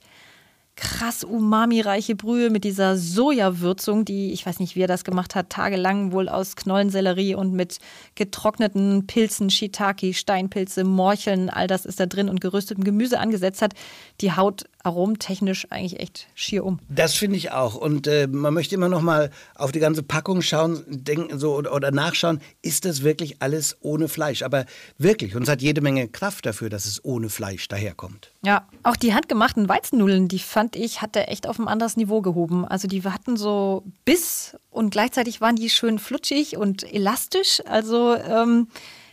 krass umami-reiche Brühe mit dieser Sojawürzung, die, ich weiß nicht, wie er das gemacht hat, tagelang wohl aus Knollensellerie und mit getrockneten Pilzen, Shiitake, Steinpilze, Morcheln, all das ist da drin und geröstetem Gemüse angesetzt hat, die Haut aromentechnisch eigentlich echt schier um. Das finde ich auch. Und äh, man möchte immer noch mal auf die ganze Packung schauen, denken so oder, oder, nachschauen, ist das wirklich alles ohne Fleisch? Aber wirklich, und es hat jede Menge Kraft dafür, dass es ohne Fleisch daherkommt. Ja, auch die handgemachten Weizennudeln, die fand ich, hat er echt auf ein anderes Niveau gehoben. Also die hatten so Biss und gleichzeitig waren die schön flutschig und elastisch. Also ähm,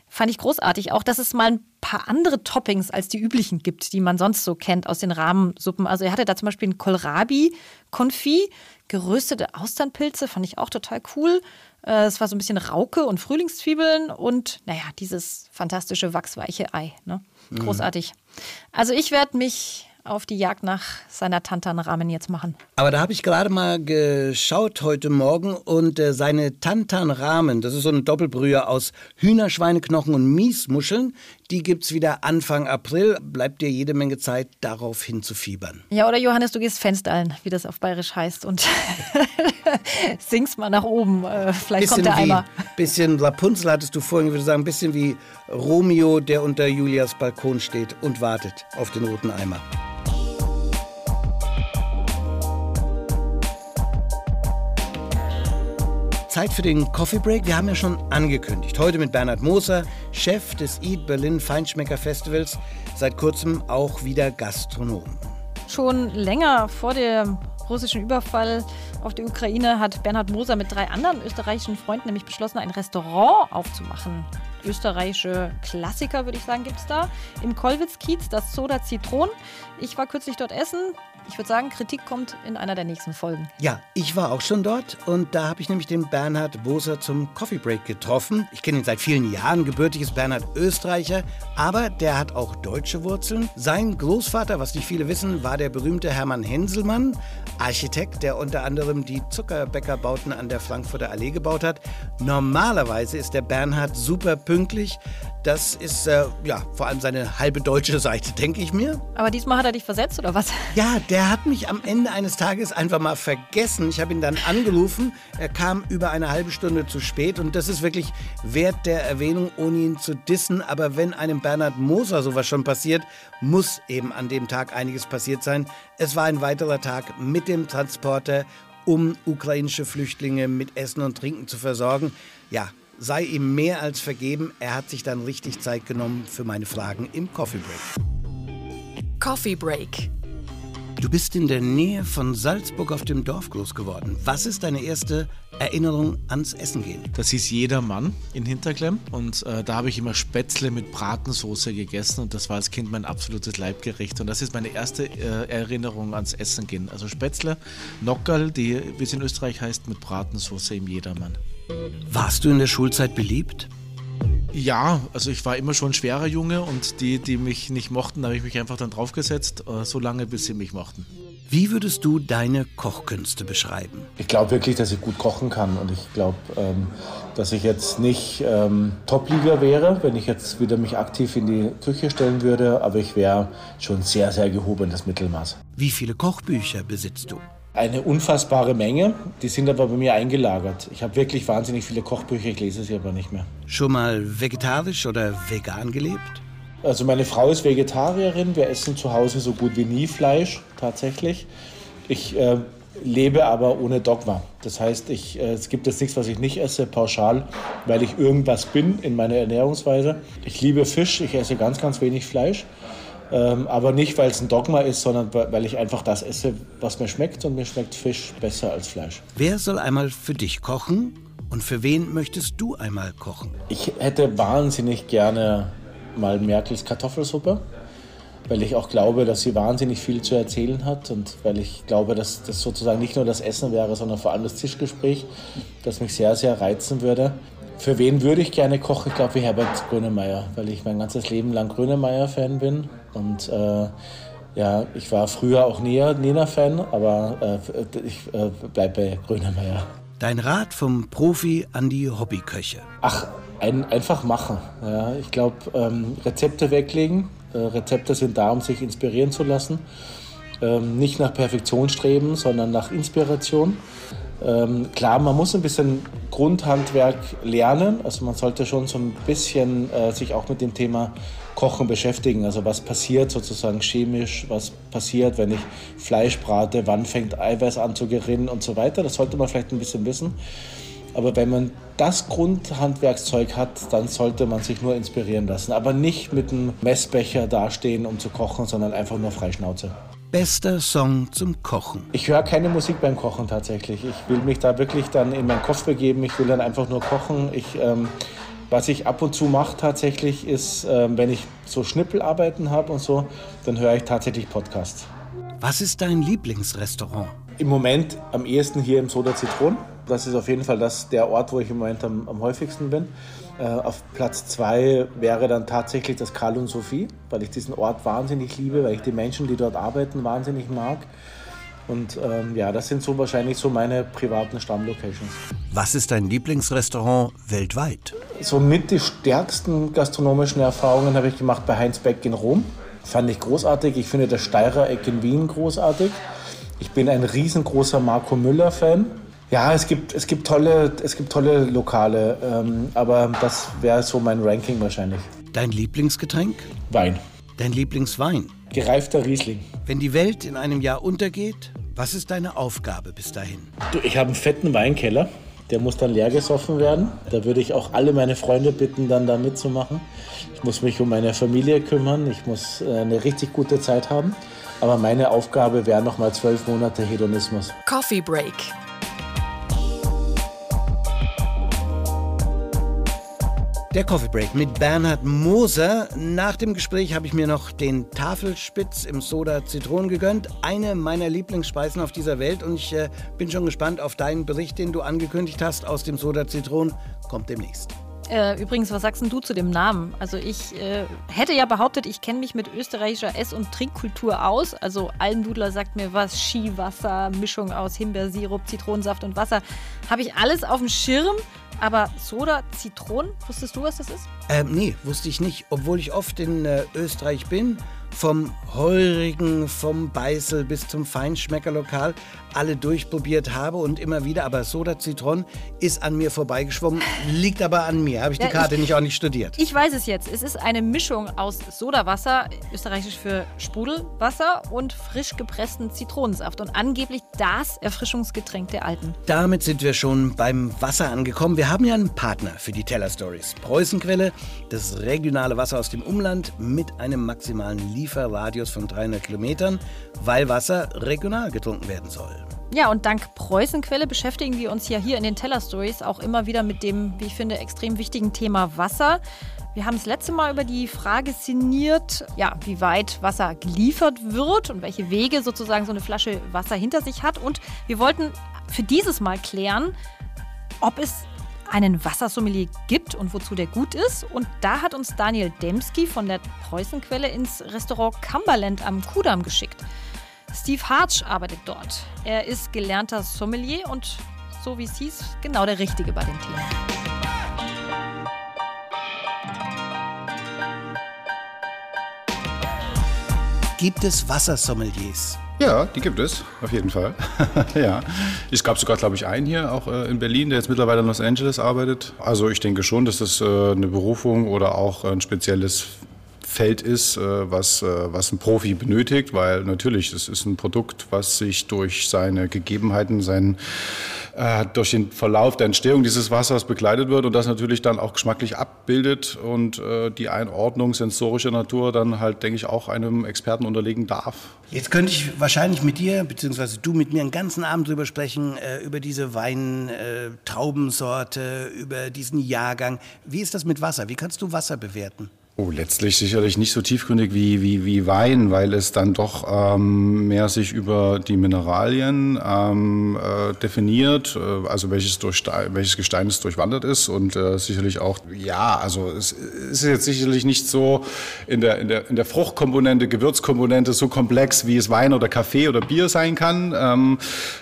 fand ich großartig. Auch, dass es mal ein paar andere Toppings als die üblichen gibt, die man sonst so kennt aus den Rahmensuppen. Also er hatte da zum Beispiel ein Kohlrabi-Konfit, geröstete Austernpilze, fand ich auch total cool. Äh, es war so ein bisschen Rauke und Frühlingszwiebeln und naja, dieses fantastische wachsweiche Ei. Ne? Mhm. Großartig. Also ich werde mich auf die Jagd nach seiner Tantanramen jetzt machen. Aber da habe ich gerade mal geschaut heute Morgen und äh, seine Tantanramen, das ist so eine Doppelbrühe aus Hühnerschweineknochen und Miesmuscheln, die gibt es wieder Anfang April. Bleibt dir jede Menge Zeit, darauf hinzufiebern. Ja, oder Johannes, du gehst Fensterallen, wie das auf Bayerisch heißt, und singst mal nach oben. Äh, vielleicht bisschen kommt der Eimer. Bisschen Rapunzel hattest du vorhin, würde sagen, ein bisschen wie Romeo, der unter Julias Balkon steht und wartet auf den roten Eimer. Zeit für den Coffee Break. Wir haben ja schon angekündigt. Heute mit Bernhard Moser, Chef des Eat Berlin Feinschmecker Festivals, seit kurzem auch wieder Gastronom. Schon länger vor dem russischen Überfall auf die Ukraine hat Bernhard Moser mit drei anderen österreichischen Freunden nämlich beschlossen, ein Restaurant aufzumachen. Österreichische Klassiker, würde ich sagen, gibt es da. Im Kollwitz-Kiez, das Soda Zitron. Ich war kürzlich dort essen. Ich würde sagen, Kritik kommt in einer der nächsten Folgen. Ja, ich war auch schon dort und da habe ich nämlich den Bernhard Boser zum Coffee Break getroffen. Ich kenne ihn seit vielen Jahren, gebürtig ist Bernhard Österreicher, aber der hat auch deutsche Wurzeln. Sein Großvater, was nicht viele wissen, war der berühmte Hermann Henselmann, Architekt, der unter anderem die Zuckerbäckerbauten an der Frankfurter Allee gebaut hat. Normalerweise ist der Bernhard super pünktlich. Das ist äh, ja vor allem seine halbe deutsche Seite, denke ich mir. Aber diesmal hat er dich versetzt oder was? Ja, der hat mich am Ende eines Tages einfach mal vergessen. Ich habe ihn dann angerufen. Er kam über eine halbe Stunde zu spät und das ist wirklich wert der Erwähnung, ohne ihn zu dissen. Aber wenn einem Bernhard Moser sowas schon passiert, muss eben an dem Tag einiges passiert sein. Es war ein weiterer Tag mit dem Transporter, um ukrainische Flüchtlinge mit Essen und Trinken zu versorgen. Ja, sei ihm mehr als vergeben. Er hat sich dann richtig Zeit genommen für meine Fragen im Coffee Break. Coffee Break. Du bist in der Nähe von Salzburg auf dem Dorf groß geworden. Was ist deine erste Erinnerung ans Essen gehen? Das hieß Jedermann in Hinterklemm und äh, da habe ich immer Spätzle mit Bratensoße gegessen und das war als Kind mein absolutes Leibgericht und das ist meine erste äh, Erinnerung ans Essen gehen. Also Spätzle, Nockerl, die wie es in Österreich heißt, mit Bratensoße im Jedermann. Warst du in der Schulzeit beliebt? Ja, also ich war immer schon ein schwerer Junge und die, die mich nicht mochten, da habe ich mich einfach dann draufgesetzt, äh, so lange bis sie mich mochten. Wie würdest du deine Kochkünste beschreiben? Ich glaube wirklich, dass ich gut kochen kann und ich glaube, ähm, dass ich jetzt nicht ähm, Top-Liga wäre, wenn ich jetzt wieder mich aktiv in die Küche stellen würde, aber ich wäre schon sehr, sehr gehobenes Mittelmaß. Wie viele Kochbücher besitzt du? Eine unfassbare Menge, die sind aber bei mir eingelagert. Ich habe wirklich wahnsinnig viele Kochbücher, ich lese sie aber nicht mehr. Schon mal vegetarisch oder vegan gelebt? Also meine Frau ist Vegetarierin, wir essen zu Hause so gut wie nie Fleisch, tatsächlich. Ich äh, lebe aber ohne Dogma. Das heißt, ich, äh, es gibt jetzt nichts, was ich nicht esse, pauschal, weil ich irgendwas bin in meiner Ernährungsweise. Ich liebe Fisch, ich esse ganz, ganz wenig Fleisch. Ähm, aber nicht, weil es ein Dogma ist, sondern weil ich einfach das esse, was mir schmeckt. Und mir schmeckt Fisch besser als Fleisch. Wer soll einmal für dich kochen? Und für wen möchtest du einmal kochen? Ich hätte wahnsinnig gerne mal Merkels Kartoffelsuppe, weil ich auch glaube, dass sie wahnsinnig viel zu erzählen hat und weil ich glaube, dass das sozusagen nicht nur das Essen wäre, sondern vor allem das Tischgespräch, das mich sehr, sehr reizen würde. Für wen würde ich gerne kochen? Ich glaube, wie Herbert Grönemeyer, weil ich mein ganzes Leben lang Grönemeyer-Fan bin. Und äh, ja, ich war früher auch Nena-Fan, aber äh, ich äh, bleibe bei Grönemeyer. Dein Rat vom Profi an die Hobbyköche? Ach, ein, einfach machen. Ja, ich glaube, ähm, Rezepte weglegen. Äh, Rezepte sind da, um sich inspirieren zu lassen. Ähm, nicht nach Perfektion streben, sondern nach Inspiration. Ähm, klar, man muss ein bisschen Grundhandwerk lernen. Also man sollte schon so ein bisschen äh, sich auch mit dem Thema Kochen beschäftigen. Also was passiert sozusagen chemisch, was passiert, wenn ich Fleisch brate, wann fängt Eiweiß an zu gerinnen und so weiter. Das sollte man vielleicht ein bisschen wissen. Aber wenn man das Grundhandwerkszeug hat, dann sollte man sich nur inspirieren lassen. Aber nicht mit einem Messbecher dastehen, um zu kochen, sondern einfach nur Freischnauze. Bester Song zum Kochen? Ich höre keine Musik beim Kochen tatsächlich. Ich will mich da wirklich dann in meinen Kopf begeben. Ich will dann einfach nur kochen. Ich, ähm, was ich ab und zu mache tatsächlich ist, ähm, wenn ich so Schnippelarbeiten habe und so, dann höre ich tatsächlich Podcasts. Was ist dein Lieblingsrestaurant? Im Moment am ehesten hier im Soda Zitron. Das ist auf jeden Fall das, der Ort, wo ich im Moment am, am häufigsten bin. Äh, auf Platz zwei wäre dann tatsächlich das Karl und Sophie, weil ich diesen Ort wahnsinnig liebe, weil ich die Menschen, die dort arbeiten, wahnsinnig mag. Und ähm, ja, das sind so wahrscheinlich so meine privaten Stammlocations. Was ist dein Lieblingsrestaurant weltweit? Somit die stärksten gastronomischen Erfahrungen habe ich gemacht bei Heinz Beck in Rom. Fand ich großartig. Ich finde das Steirer Eck in Wien großartig. Ich bin ein riesengroßer Marco Müller-Fan. Ja, es gibt, es gibt, tolle, es gibt tolle Lokale, ähm, aber das wäre so mein Ranking wahrscheinlich. Dein Lieblingsgetränk? Wein. Dein Lieblingswein? Gereifter Riesling. Wenn die Welt in einem Jahr untergeht, was ist deine Aufgabe bis dahin? Du, ich habe einen fetten Weinkeller. Der muss dann leer gesoffen werden. Da würde ich auch alle meine Freunde bitten, dann da mitzumachen. Ich muss mich um meine Familie kümmern. Ich muss äh, eine richtig gute Zeit haben. Aber meine Aufgabe wäre nochmal zwölf Monate Hedonismus. Coffee Break. Der Coffee Break mit Bernhard Moser. Nach dem Gespräch habe ich mir noch den Tafelspitz im Soda Zitronen gegönnt. Eine meiner Lieblingsspeisen auf dieser Welt. Und ich äh, bin schon gespannt auf deinen Bericht, den du angekündigt hast aus dem Soda Zitronen. Kommt demnächst. Äh, übrigens, was sagst denn du zu dem Namen? Also ich äh, hätte ja behauptet, ich kenne mich mit österreichischer Ess- und Trinkkultur aus. Also Almdudler sagt mir was, Skiwasser, Mischung aus Himbeersirup, Zitronensaft und Wasser. Habe ich alles auf dem Schirm. Aber Soda, Zitronen, wusstest du, was das ist? Ähm, nee, wusste ich nicht, obwohl ich oft in äh, Österreich bin vom Heurigen, vom Beißel bis zum Feinschmeckerlokal alle durchprobiert habe und immer wieder. Aber Soda Zitron ist an mir vorbeigeschwommen, liegt aber an mir. Habe ich die Ja, Karte ich- nicht auch nicht studiert. Ich weiß es jetzt. Es ist eine Mischung aus Sodawasser, österreichisch für Sprudelwasser, und frisch gepressten Zitronensaft. Und angeblich das Erfrischungsgetränk der Alten. Damit sind wir schon beim Wasser angekommen. Wir haben ja einen Partner für die Teller Stories. Preußenquelle, das regionale Wasser aus dem Umland mit einem maximalen Lieferradius von 300 Kilometern, weil Wasser regional getrunken werden soll. Ja, und dank Preußenquelle beschäftigen wir uns ja hier in den Teller Stories auch immer wieder mit dem, wie ich finde, extrem wichtigen Thema Wasser. Wir haben das letzte Mal über die Frage sinniert, ja, wie weit Wasser geliefert wird und welche Wege sozusagen so eine Flasche Wasser hinter sich hat. Und wir wollten für dieses Mal klären, ob es einen Wassersommelier gibt und wozu der gut ist. Und da hat uns Daniel Demski von der Preußenquelle ins Restaurant Cumberland am Kudamm geschickt. Steve Hartsch arbeitet dort. Er ist gelernter Sommelier und so wie es hieß, genau der Richtige bei dem Thema. Gibt es Wassersommeliers? Ja, die gibt es, auf jeden Fall. ja. Es gab sogar, glaube ich, einen hier, auch äh, in Berlin, der jetzt mittlerweile in Los Angeles arbeitet. Also ich denke schon, dass das äh, eine Berufung oder auch ein spezielles Feld ist, äh, was, äh, was ein Profi benötigt, weil natürlich, es ist ein Produkt, was sich durch seine Gegebenheiten, sein, äh, durch den Verlauf der Entstehung dieses Wassers begleitet wird und das natürlich dann auch geschmacklich abbildet und äh, die Einordnung sensorischer Natur dann halt, denke ich, auch einem Experten unterlegen darf. Jetzt könnte ich wahrscheinlich mit dir, beziehungsweise du mit mir einen ganzen Abend drüber sprechen, äh, über diese Wein-Traubensorte, über diesen Jahrgang. Wie ist das mit Wasser? Wie kannst du Wasser bewerten? Oh, letztlich sicherlich nicht so tiefgründig wie, wie, wie Wein, weil es dann doch ähm, mehr sich über die Mineralien ähm, äh, definiert, äh, also welches, durch, welches Gestein es durchwandert ist und äh, sicherlich auch, ja, also es ist jetzt sicherlich nicht so in der, in der, in der Fruchtkomponente, Gewürzkomponente so komplex, wie es Wein oder Kaffee oder Bier sein kann. Ähm,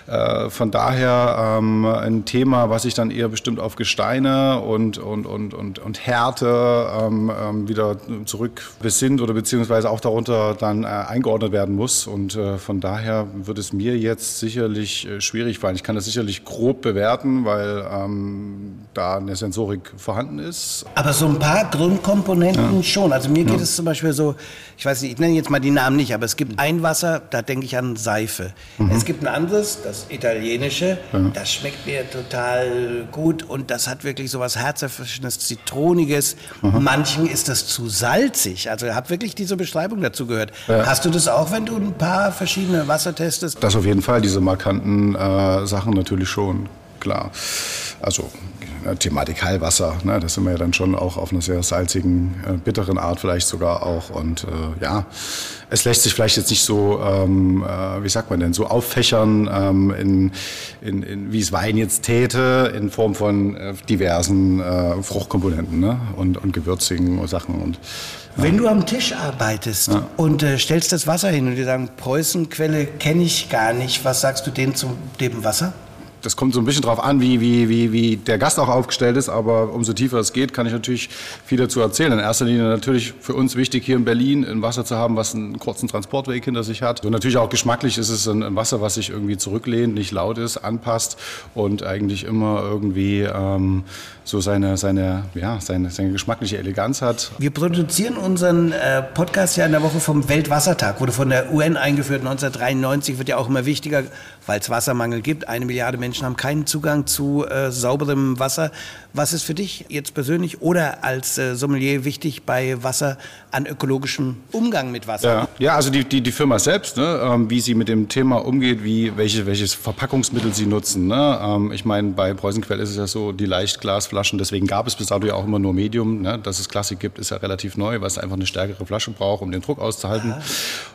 äh, von daher ähm, ein Thema, was sich dann eher bestimmt auf Gesteine und, und, und, und, und Härte ähm, ähm, wieder zurück besinnt oder beziehungsweise auch darunter dann äh, eingeordnet werden muss. Und äh, von daher wird es mir jetzt sicherlich äh, schwierig fallen. Ich kann das sicherlich grob bewerten, weil ähm, da eine Sensorik vorhanden ist. Aber so ein paar Grundkomponenten Ja. schon. Also mir geht Ja. es zum Beispiel so, ich weiß nicht, ich nenne jetzt mal die Namen nicht, aber es gibt ein Wasser, da denke ich an Seife. Mhm. Es gibt ein anderes, das italienische, Ja. das schmeckt mir total gut und das hat wirklich so was herzerfrischendes, zitroniges. Mhm. Manchen ist das zu salzig. Also habe wirklich diese Beschreibung dazu gehört. Ja. Hast du das auch, wenn du ein paar verschiedene Wasser testest? Das auf jeden Fall, diese markanten äh, Sachen natürlich schon, klar. Also Thematik Heilwasser, ne, das sind wir ja dann schon auch auf einer sehr salzigen, äh, bitteren Art vielleicht sogar auch. Und äh, ja, es lässt sich vielleicht jetzt nicht so, ähm, äh, wie sagt man denn, so auffächern, ähm, in, in, in, wie es Wein jetzt täte, in Form von äh, diversen äh, Fruchtkomponenten ne, und, und gewürzigen Sachen. Und, Wenn du am Tisch arbeitest und äh, stellst das Wasser hin und die sagen, Preußenquelle kenne ich gar nicht, was sagst du denen zu dem Wasser? Das kommt so ein bisschen drauf an, wie, wie, wie, wie der Gast auch aufgestellt ist, aber umso tiefer es geht, kann ich natürlich viel dazu erzählen. In erster Linie natürlich für uns wichtig, hier in Berlin ein Wasser zu haben, was einen kurzen Transportweg hinter sich hat. Und natürlich auch geschmacklich ist es ein, Wasser, was sich irgendwie zurücklehnt, nicht laut ist, anpasst und eigentlich immer irgendwie ähm, so seine, seine, ja, seine, seine geschmackliche Eleganz hat. Wir produzieren unseren äh, Podcast ja in der Woche vom Weltwassertag. Wurde von der UN eingeführt 1993, wird ja auch immer wichtiger, weil es Wassermangel gibt. Eine Milliarde Menschen haben keinen Zugang zu äh, sauberem Wasser. Was ist für dich jetzt persönlich oder als äh, Sommelier wichtig bei Wasser an ökologischem Umgang mit Wasser? Ja, ja also die, die, die Firma selbst, ne, ähm, wie sie mit dem Thema umgeht, wie, welche, welches Verpackungsmittel sie nutzen. Ne? Ähm, ich meine, bei Preußenquell ist es ja so, die Leichtglasflaschen, deswegen gab es bis dato ja auch immer nur Medium. Ne? Dass es Klassik gibt, ist ja relativ neu, weil es einfach eine stärkere Flasche braucht, um den Druck auszuhalten.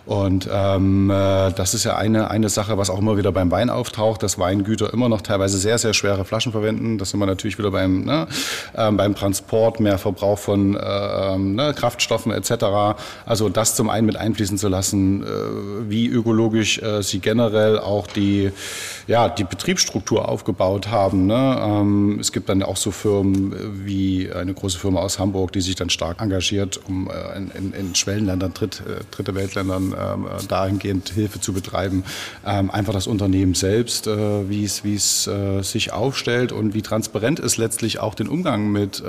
Und ähm, äh, das ist ja eine, eine Sache, was auch immer wieder beim Wein auftaucht, dass Weingüter immer immer noch teilweise sehr, sehr schwere Flaschen verwenden. Das sind wir natürlich wieder beim, ne, äh, beim Transport, mehr Verbrauch von äh, ähm, ne, Kraftstoffen etc. Also das zum einen mit einfließen zu lassen, äh, wie ökologisch äh, sie generell auch die, ja, die Betriebsstruktur aufgebaut haben. Ne? Ähm, es gibt dann auch so Firmen wie eine große Firma aus Hamburg, die sich dann stark engagiert, um äh, in, in, Schwellenländern, Dritt, äh, dritte Weltländern ähm, dahingehend Hilfe zu betreiben. Ähm, einfach das Unternehmen selbst, äh, wie es wie äh, sich aufstellt und wie transparent ist letztlich auch den Umgang mit,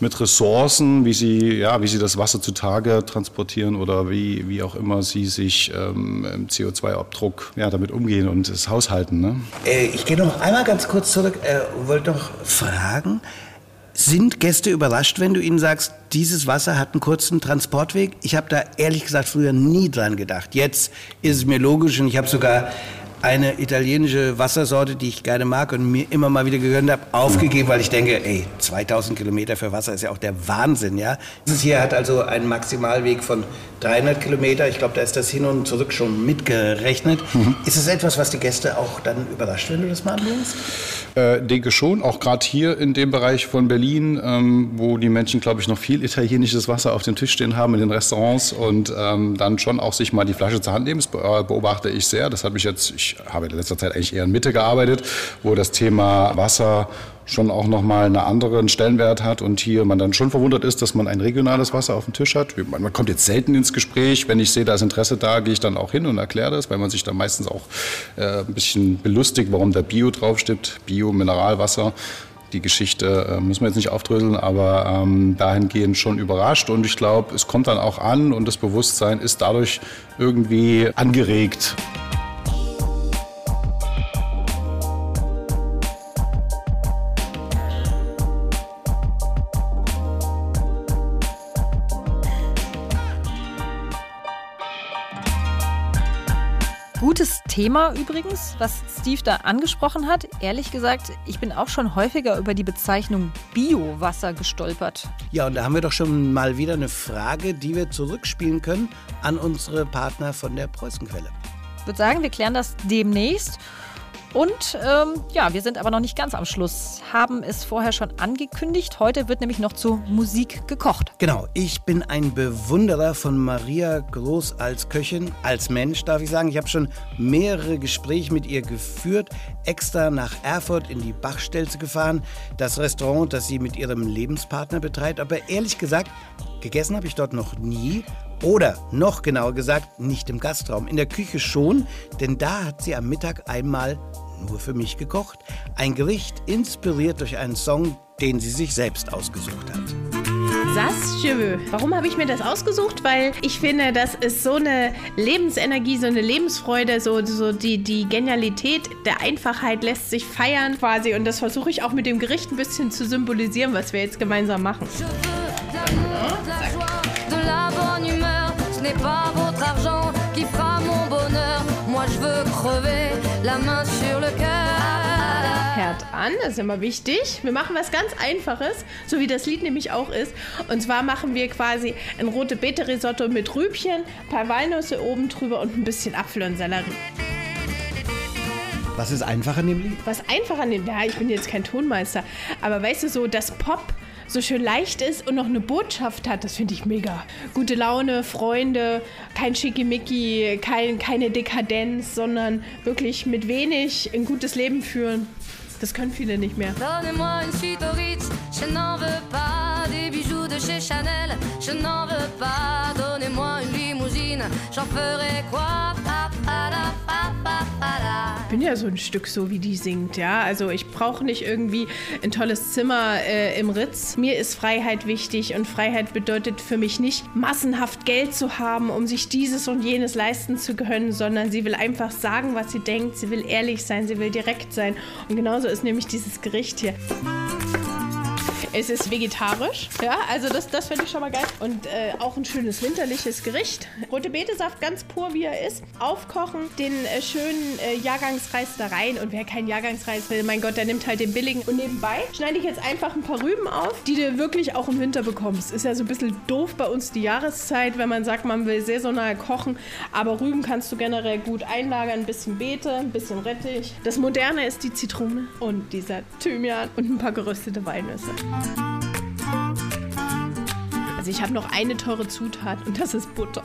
mit Ressourcen, wie sie, ja, wie sie das Wasser zutage transportieren oder wie, wie auch immer sie sich ähm, im CO2-Abdruck ja, damit umgehen und das Haushalten. Ne? Äh, ich gehe noch einmal ganz kurz zurück äh, und wollte noch fragen, sind Gäste überrascht, wenn du ihnen sagst, dieses Wasser hat einen kurzen Transportweg? Ich habe da ehrlich gesagt früher nie dran gedacht. Jetzt ist es mir logisch und ich habe sogar eine italienische Wassersorte, die ich gerne mag und mir immer mal wieder gegönnt habe, aufgegeben, weil ich denke, ey, 2000 Kilometer für Wasser ist ja auch der Wahnsinn, ja. Dieses hier hat also einen Maximalweg von 300 Kilometer. Ich glaube, da ist das hin und zurück schon mitgerechnet. Mhm. Ist es etwas, was die Gäste auch dann überrascht, wenn du das mal anbringst? Äh, denke schon, auch gerade hier in dem Bereich von Berlin, ähm, wo die Menschen, glaube ich, noch viel italienisches Wasser auf dem Tisch stehen haben in den Restaurants und ähm, dann schon auch sich mal die Flasche zur Hand nehmen. Das beobachte ich sehr. Das habe ich jetzt, ich habe in letzter Zeit eigentlich eher in Mitte gearbeitet, wo das Thema Wasser schon auch nochmal einen anderen Stellenwert hat und hier man dann schon verwundert ist, dass man ein regionales Wasser auf dem Tisch hat. Man kommt jetzt selten ins Gespräch. Wenn ich sehe, da ist Interesse da, gehe ich dann auch hin und erkläre das, weil man sich da meistens auch äh, ein bisschen belustigt, warum da Bio draufsteht, Bio, Mineralwasser. Die Geschichte äh, müssen wir jetzt nicht aufdröseln, aber ähm, dahingehend schon überrascht und ich glaube, es kommt dann auch an und das Bewusstsein ist dadurch irgendwie angeregt. Gutes Thema übrigens, was Steve da angesprochen hat. Ehrlich gesagt, ich bin auch schon häufiger über die Bezeichnung Biowasser gestolpert. Ja, und da haben wir doch schon mal wieder eine Frage, die wir zurückspielen können an unsere Partner von der Preußenquelle. Ich würde sagen, wir klären das demnächst. Und ähm, ja, wir sind aber noch nicht ganz am Schluss. Haben es vorher schon angekündigt. Heute wird nämlich noch zur Musik gekocht. Genau, ich bin ein Bewunderer von Maria Groß als Köchin, als Mensch, darf ich sagen. Ich habe schon mehrere Gespräche mit ihr geführt, extra nach Erfurt in die Bachstelze gefahren, das Restaurant, das sie mit ihrem Lebenspartner betreibt. Aber ehrlich gesagt, gegessen habe ich dort noch nie. Oder noch genauer gesagt, nicht im Gastraum, in der Küche schon, denn da hat sie am Mittag einmal nur für mich gekocht. Ein Gericht inspiriert durch einen Song, den sie sich selbst ausgesucht hat. Sas Cheveux. Warum habe ich mir das ausgesucht? Weil ich finde, das ist so eine Lebensenergie, so eine Lebensfreude, so, so die, die Genialität der Einfachheit lässt sich feiern quasi. Und das versuche ich auch mit dem Gericht ein bisschen zu symbolisieren, was wir jetzt gemeinsam machen. N'est pas votre argent qui fera mon bonheur. Moi je veux crever, la main sur le cœur. Herd an, das ist immer wichtig. Wir machen was ganz Einfaches, so wie das Lied nämlich auch ist. Und zwar machen wir quasi ein rote Beete Risotto mit Rübchen, ein paar Walnüsse oben drüber und ein bisschen Apfel und Sellerie. Was ist einfach an dem Lied? Was einfach an dem, ja, ich bin jetzt kein Tonmeister, aber weißt du so, das Pop so schön leicht ist und noch eine Botschaft hat, das finde ich mega. Gute Laune, Freunde, kein Schickimicki, kein, keine Dekadenz, sondern wirklich mit wenig ein gutes Leben führen. Das können viele nicht mehr. Donnez-moi une suite je n'en veux pas des bijoux de chez Chanel, je n'en veux pas. Donnez-moi une limousine, j'en ferai quoi? Pa, pa, da, pa, pa, pa, da. Ich bin ja so ein Stück so, wie die singt, ja. Also ich brauche nicht irgendwie ein tolles Zimmer äh, im Ritz. Mir ist Freiheit wichtig und Freiheit bedeutet für mich nicht, massenhaft Geld zu haben, um sich dieses und jenes leisten zu können, sondern sie will einfach sagen, was sie denkt. Sie will ehrlich sein, sie will direkt sein. Und genauso ist nämlich dieses Gericht hier. Es ist vegetarisch. Ja, also das, das finde ich schon mal geil. Und äh, auch ein schönes winterliches Gericht. Rote Betesaft ganz pur, wie er ist. Aufkochen, den äh, schönen äh, Jahrgangsreis da rein. Und wer keinen Jahrgangsreis will, mein Gott, der nimmt halt den billigen. Und nebenbei schneide ich jetzt einfach ein paar Rüben auf, die du wirklich auch im Winter bekommst. Ist ja so ein bisschen doof bei uns die Jahreszeit, wenn man sagt, man will saisonal kochen. Aber Rüben kannst du generell gut einlagern. Ein bisschen Beete, ein bisschen Rettich. Das Moderne ist die Zitrone und dieser Thymian und ein paar geröstete Walnüsse. Also ich habe noch eine teure Zutat und das ist Butter.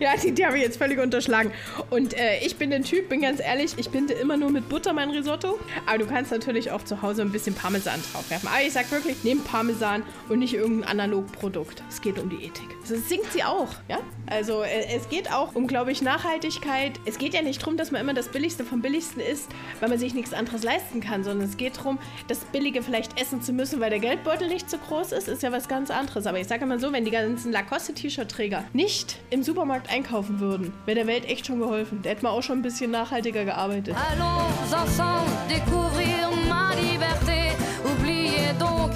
Ja, die, die habe ich jetzt völlig unterschlagen. Und äh, ich bin der Typ, bin ganz ehrlich, ich binde immer nur mit Butter mein Risotto. Aber du kannst natürlich auch zu Hause ein bisschen Parmesan draufwerfen. Aber ich sag wirklich, nimm Parmesan und nicht irgendein Analogprodukt. Es geht um die Ethik. Das singt sie auch, ja? Also äh, es geht auch um, glaube ich, Nachhaltigkeit. Es geht ja nicht darum, dass man immer das Billigste vom Billigsten isst, weil man sich nichts anderes leisten kann, sondern es geht darum, das Billige vielleicht essen zu müssen, weil der Geldbeutel nicht so groß ist, ist ja was ganz anderes. Aber ich sage immer so, wenn die ganzen Lacoste-T-Shirt-Träger nicht im Supermarkt einkaufen würden, wäre der Welt echt schon geholfen. Da hätten wir auch schon ein bisschen nachhaltiger gearbeitet. Allons ensemble découvrir ma liberté. Oubliez donc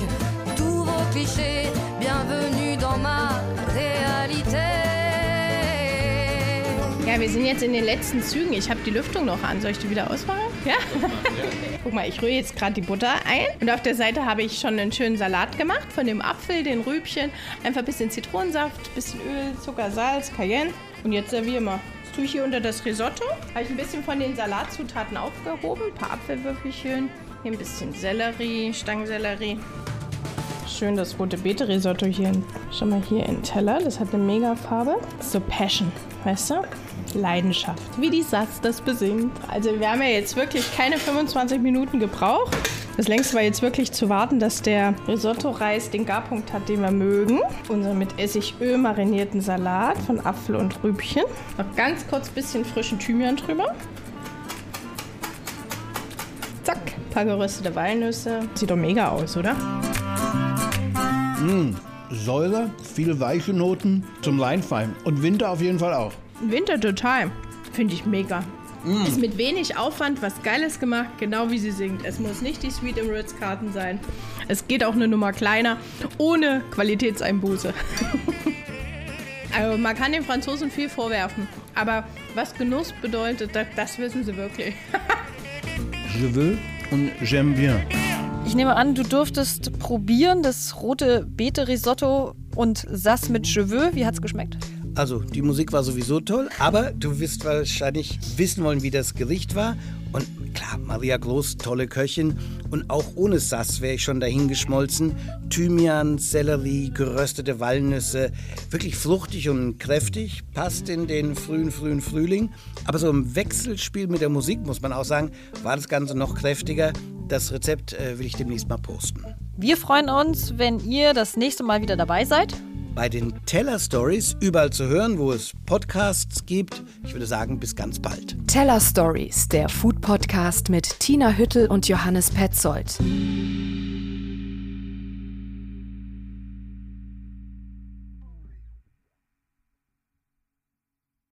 tous vos clichés. Bienvenue dans ma Ja, wir sind jetzt in den letzten Zügen. Ich habe die Lüftung noch an. Soll ich die wieder ausmachen? Ja? Guck mal, ich rühre jetzt gerade die Butter ein. Und auf der Seite habe ich schon einen schönen Salat gemacht. Von dem Apfel, den Rübchen. Einfach ein bisschen Zitronensaft, bisschen Öl, Zucker, Salz, Cayenne. Und jetzt servieren wir. Das tue ich hier unter das Risotto. Habe ich ein bisschen von den Salatzutaten aufgehoben. Ein paar Apfelwürfelchen. Hier ein bisschen Sellerie, Stangensellerie. Schön das rote Beete-Risotto hier. Schau mal hier in den Teller. Das hat eine mega Farbe. So Passion, weißt du? Leidenschaft. Wie die Satz das besingt. Also wir haben ja jetzt wirklich keine 25 Minuten gebraucht. Das längste war jetzt wirklich zu warten, dass der Risotto-Reis den Garpunkt hat, den wir mögen. Unser mit Essigöl marinierten Salat von Apfel und Rübchen. Noch ganz kurz ein bisschen frischen Thymian drüber. Zack, ein paar geröstete Walnüsse. Sieht doch mega aus, oder? Mmh, Säure, viele weiche Noten zum Reinfallen. Und Winter auf jeden Fall auch. Winter total. Finde ich mega. Ist mit wenig Aufwand was Geiles gemacht, genau wie sie singt. Es muss nicht die Sweet im Ritz-Karten sein. Es geht auch eine Nummer kleiner, ohne Qualitätseinbuße. also man kann den Franzosen viel vorwerfen, aber was Genuss bedeutet, das, das wissen sie wirklich. Je veux und j'aime bien. Ich nehme an, du durftest probieren das rote Beete-Risotto und Sass mit Cheveux. Wie hat's geschmeckt? Also, die Musik war sowieso toll, aber du wirst wahrscheinlich wissen wollen, wie das Gericht war. Und klar, Maria Groß, tolle Köchin. Und auch ohne Sass wäre ich schon dahin geschmolzen. Thymian, Sellerie, geröstete Walnüsse. Wirklich fruchtig und kräftig. Passt in den frühen, frühen Frühling. Aber so im Wechselspiel mit der Musik, muss man auch sagen, war das Ganze noch kräftiger. Das Rezept äh, will ich demnächst mal posten. Wir freuen uns, wenn ihr das nächste Mal wieder dabei seid. Bei den Teller Stories überall zu hören, wo es Podcasts gibt. Ich würde sagen, bis ganz bald. Teller Stories, der Food Podcast mit Tina Hüttel und Johannes Petzold.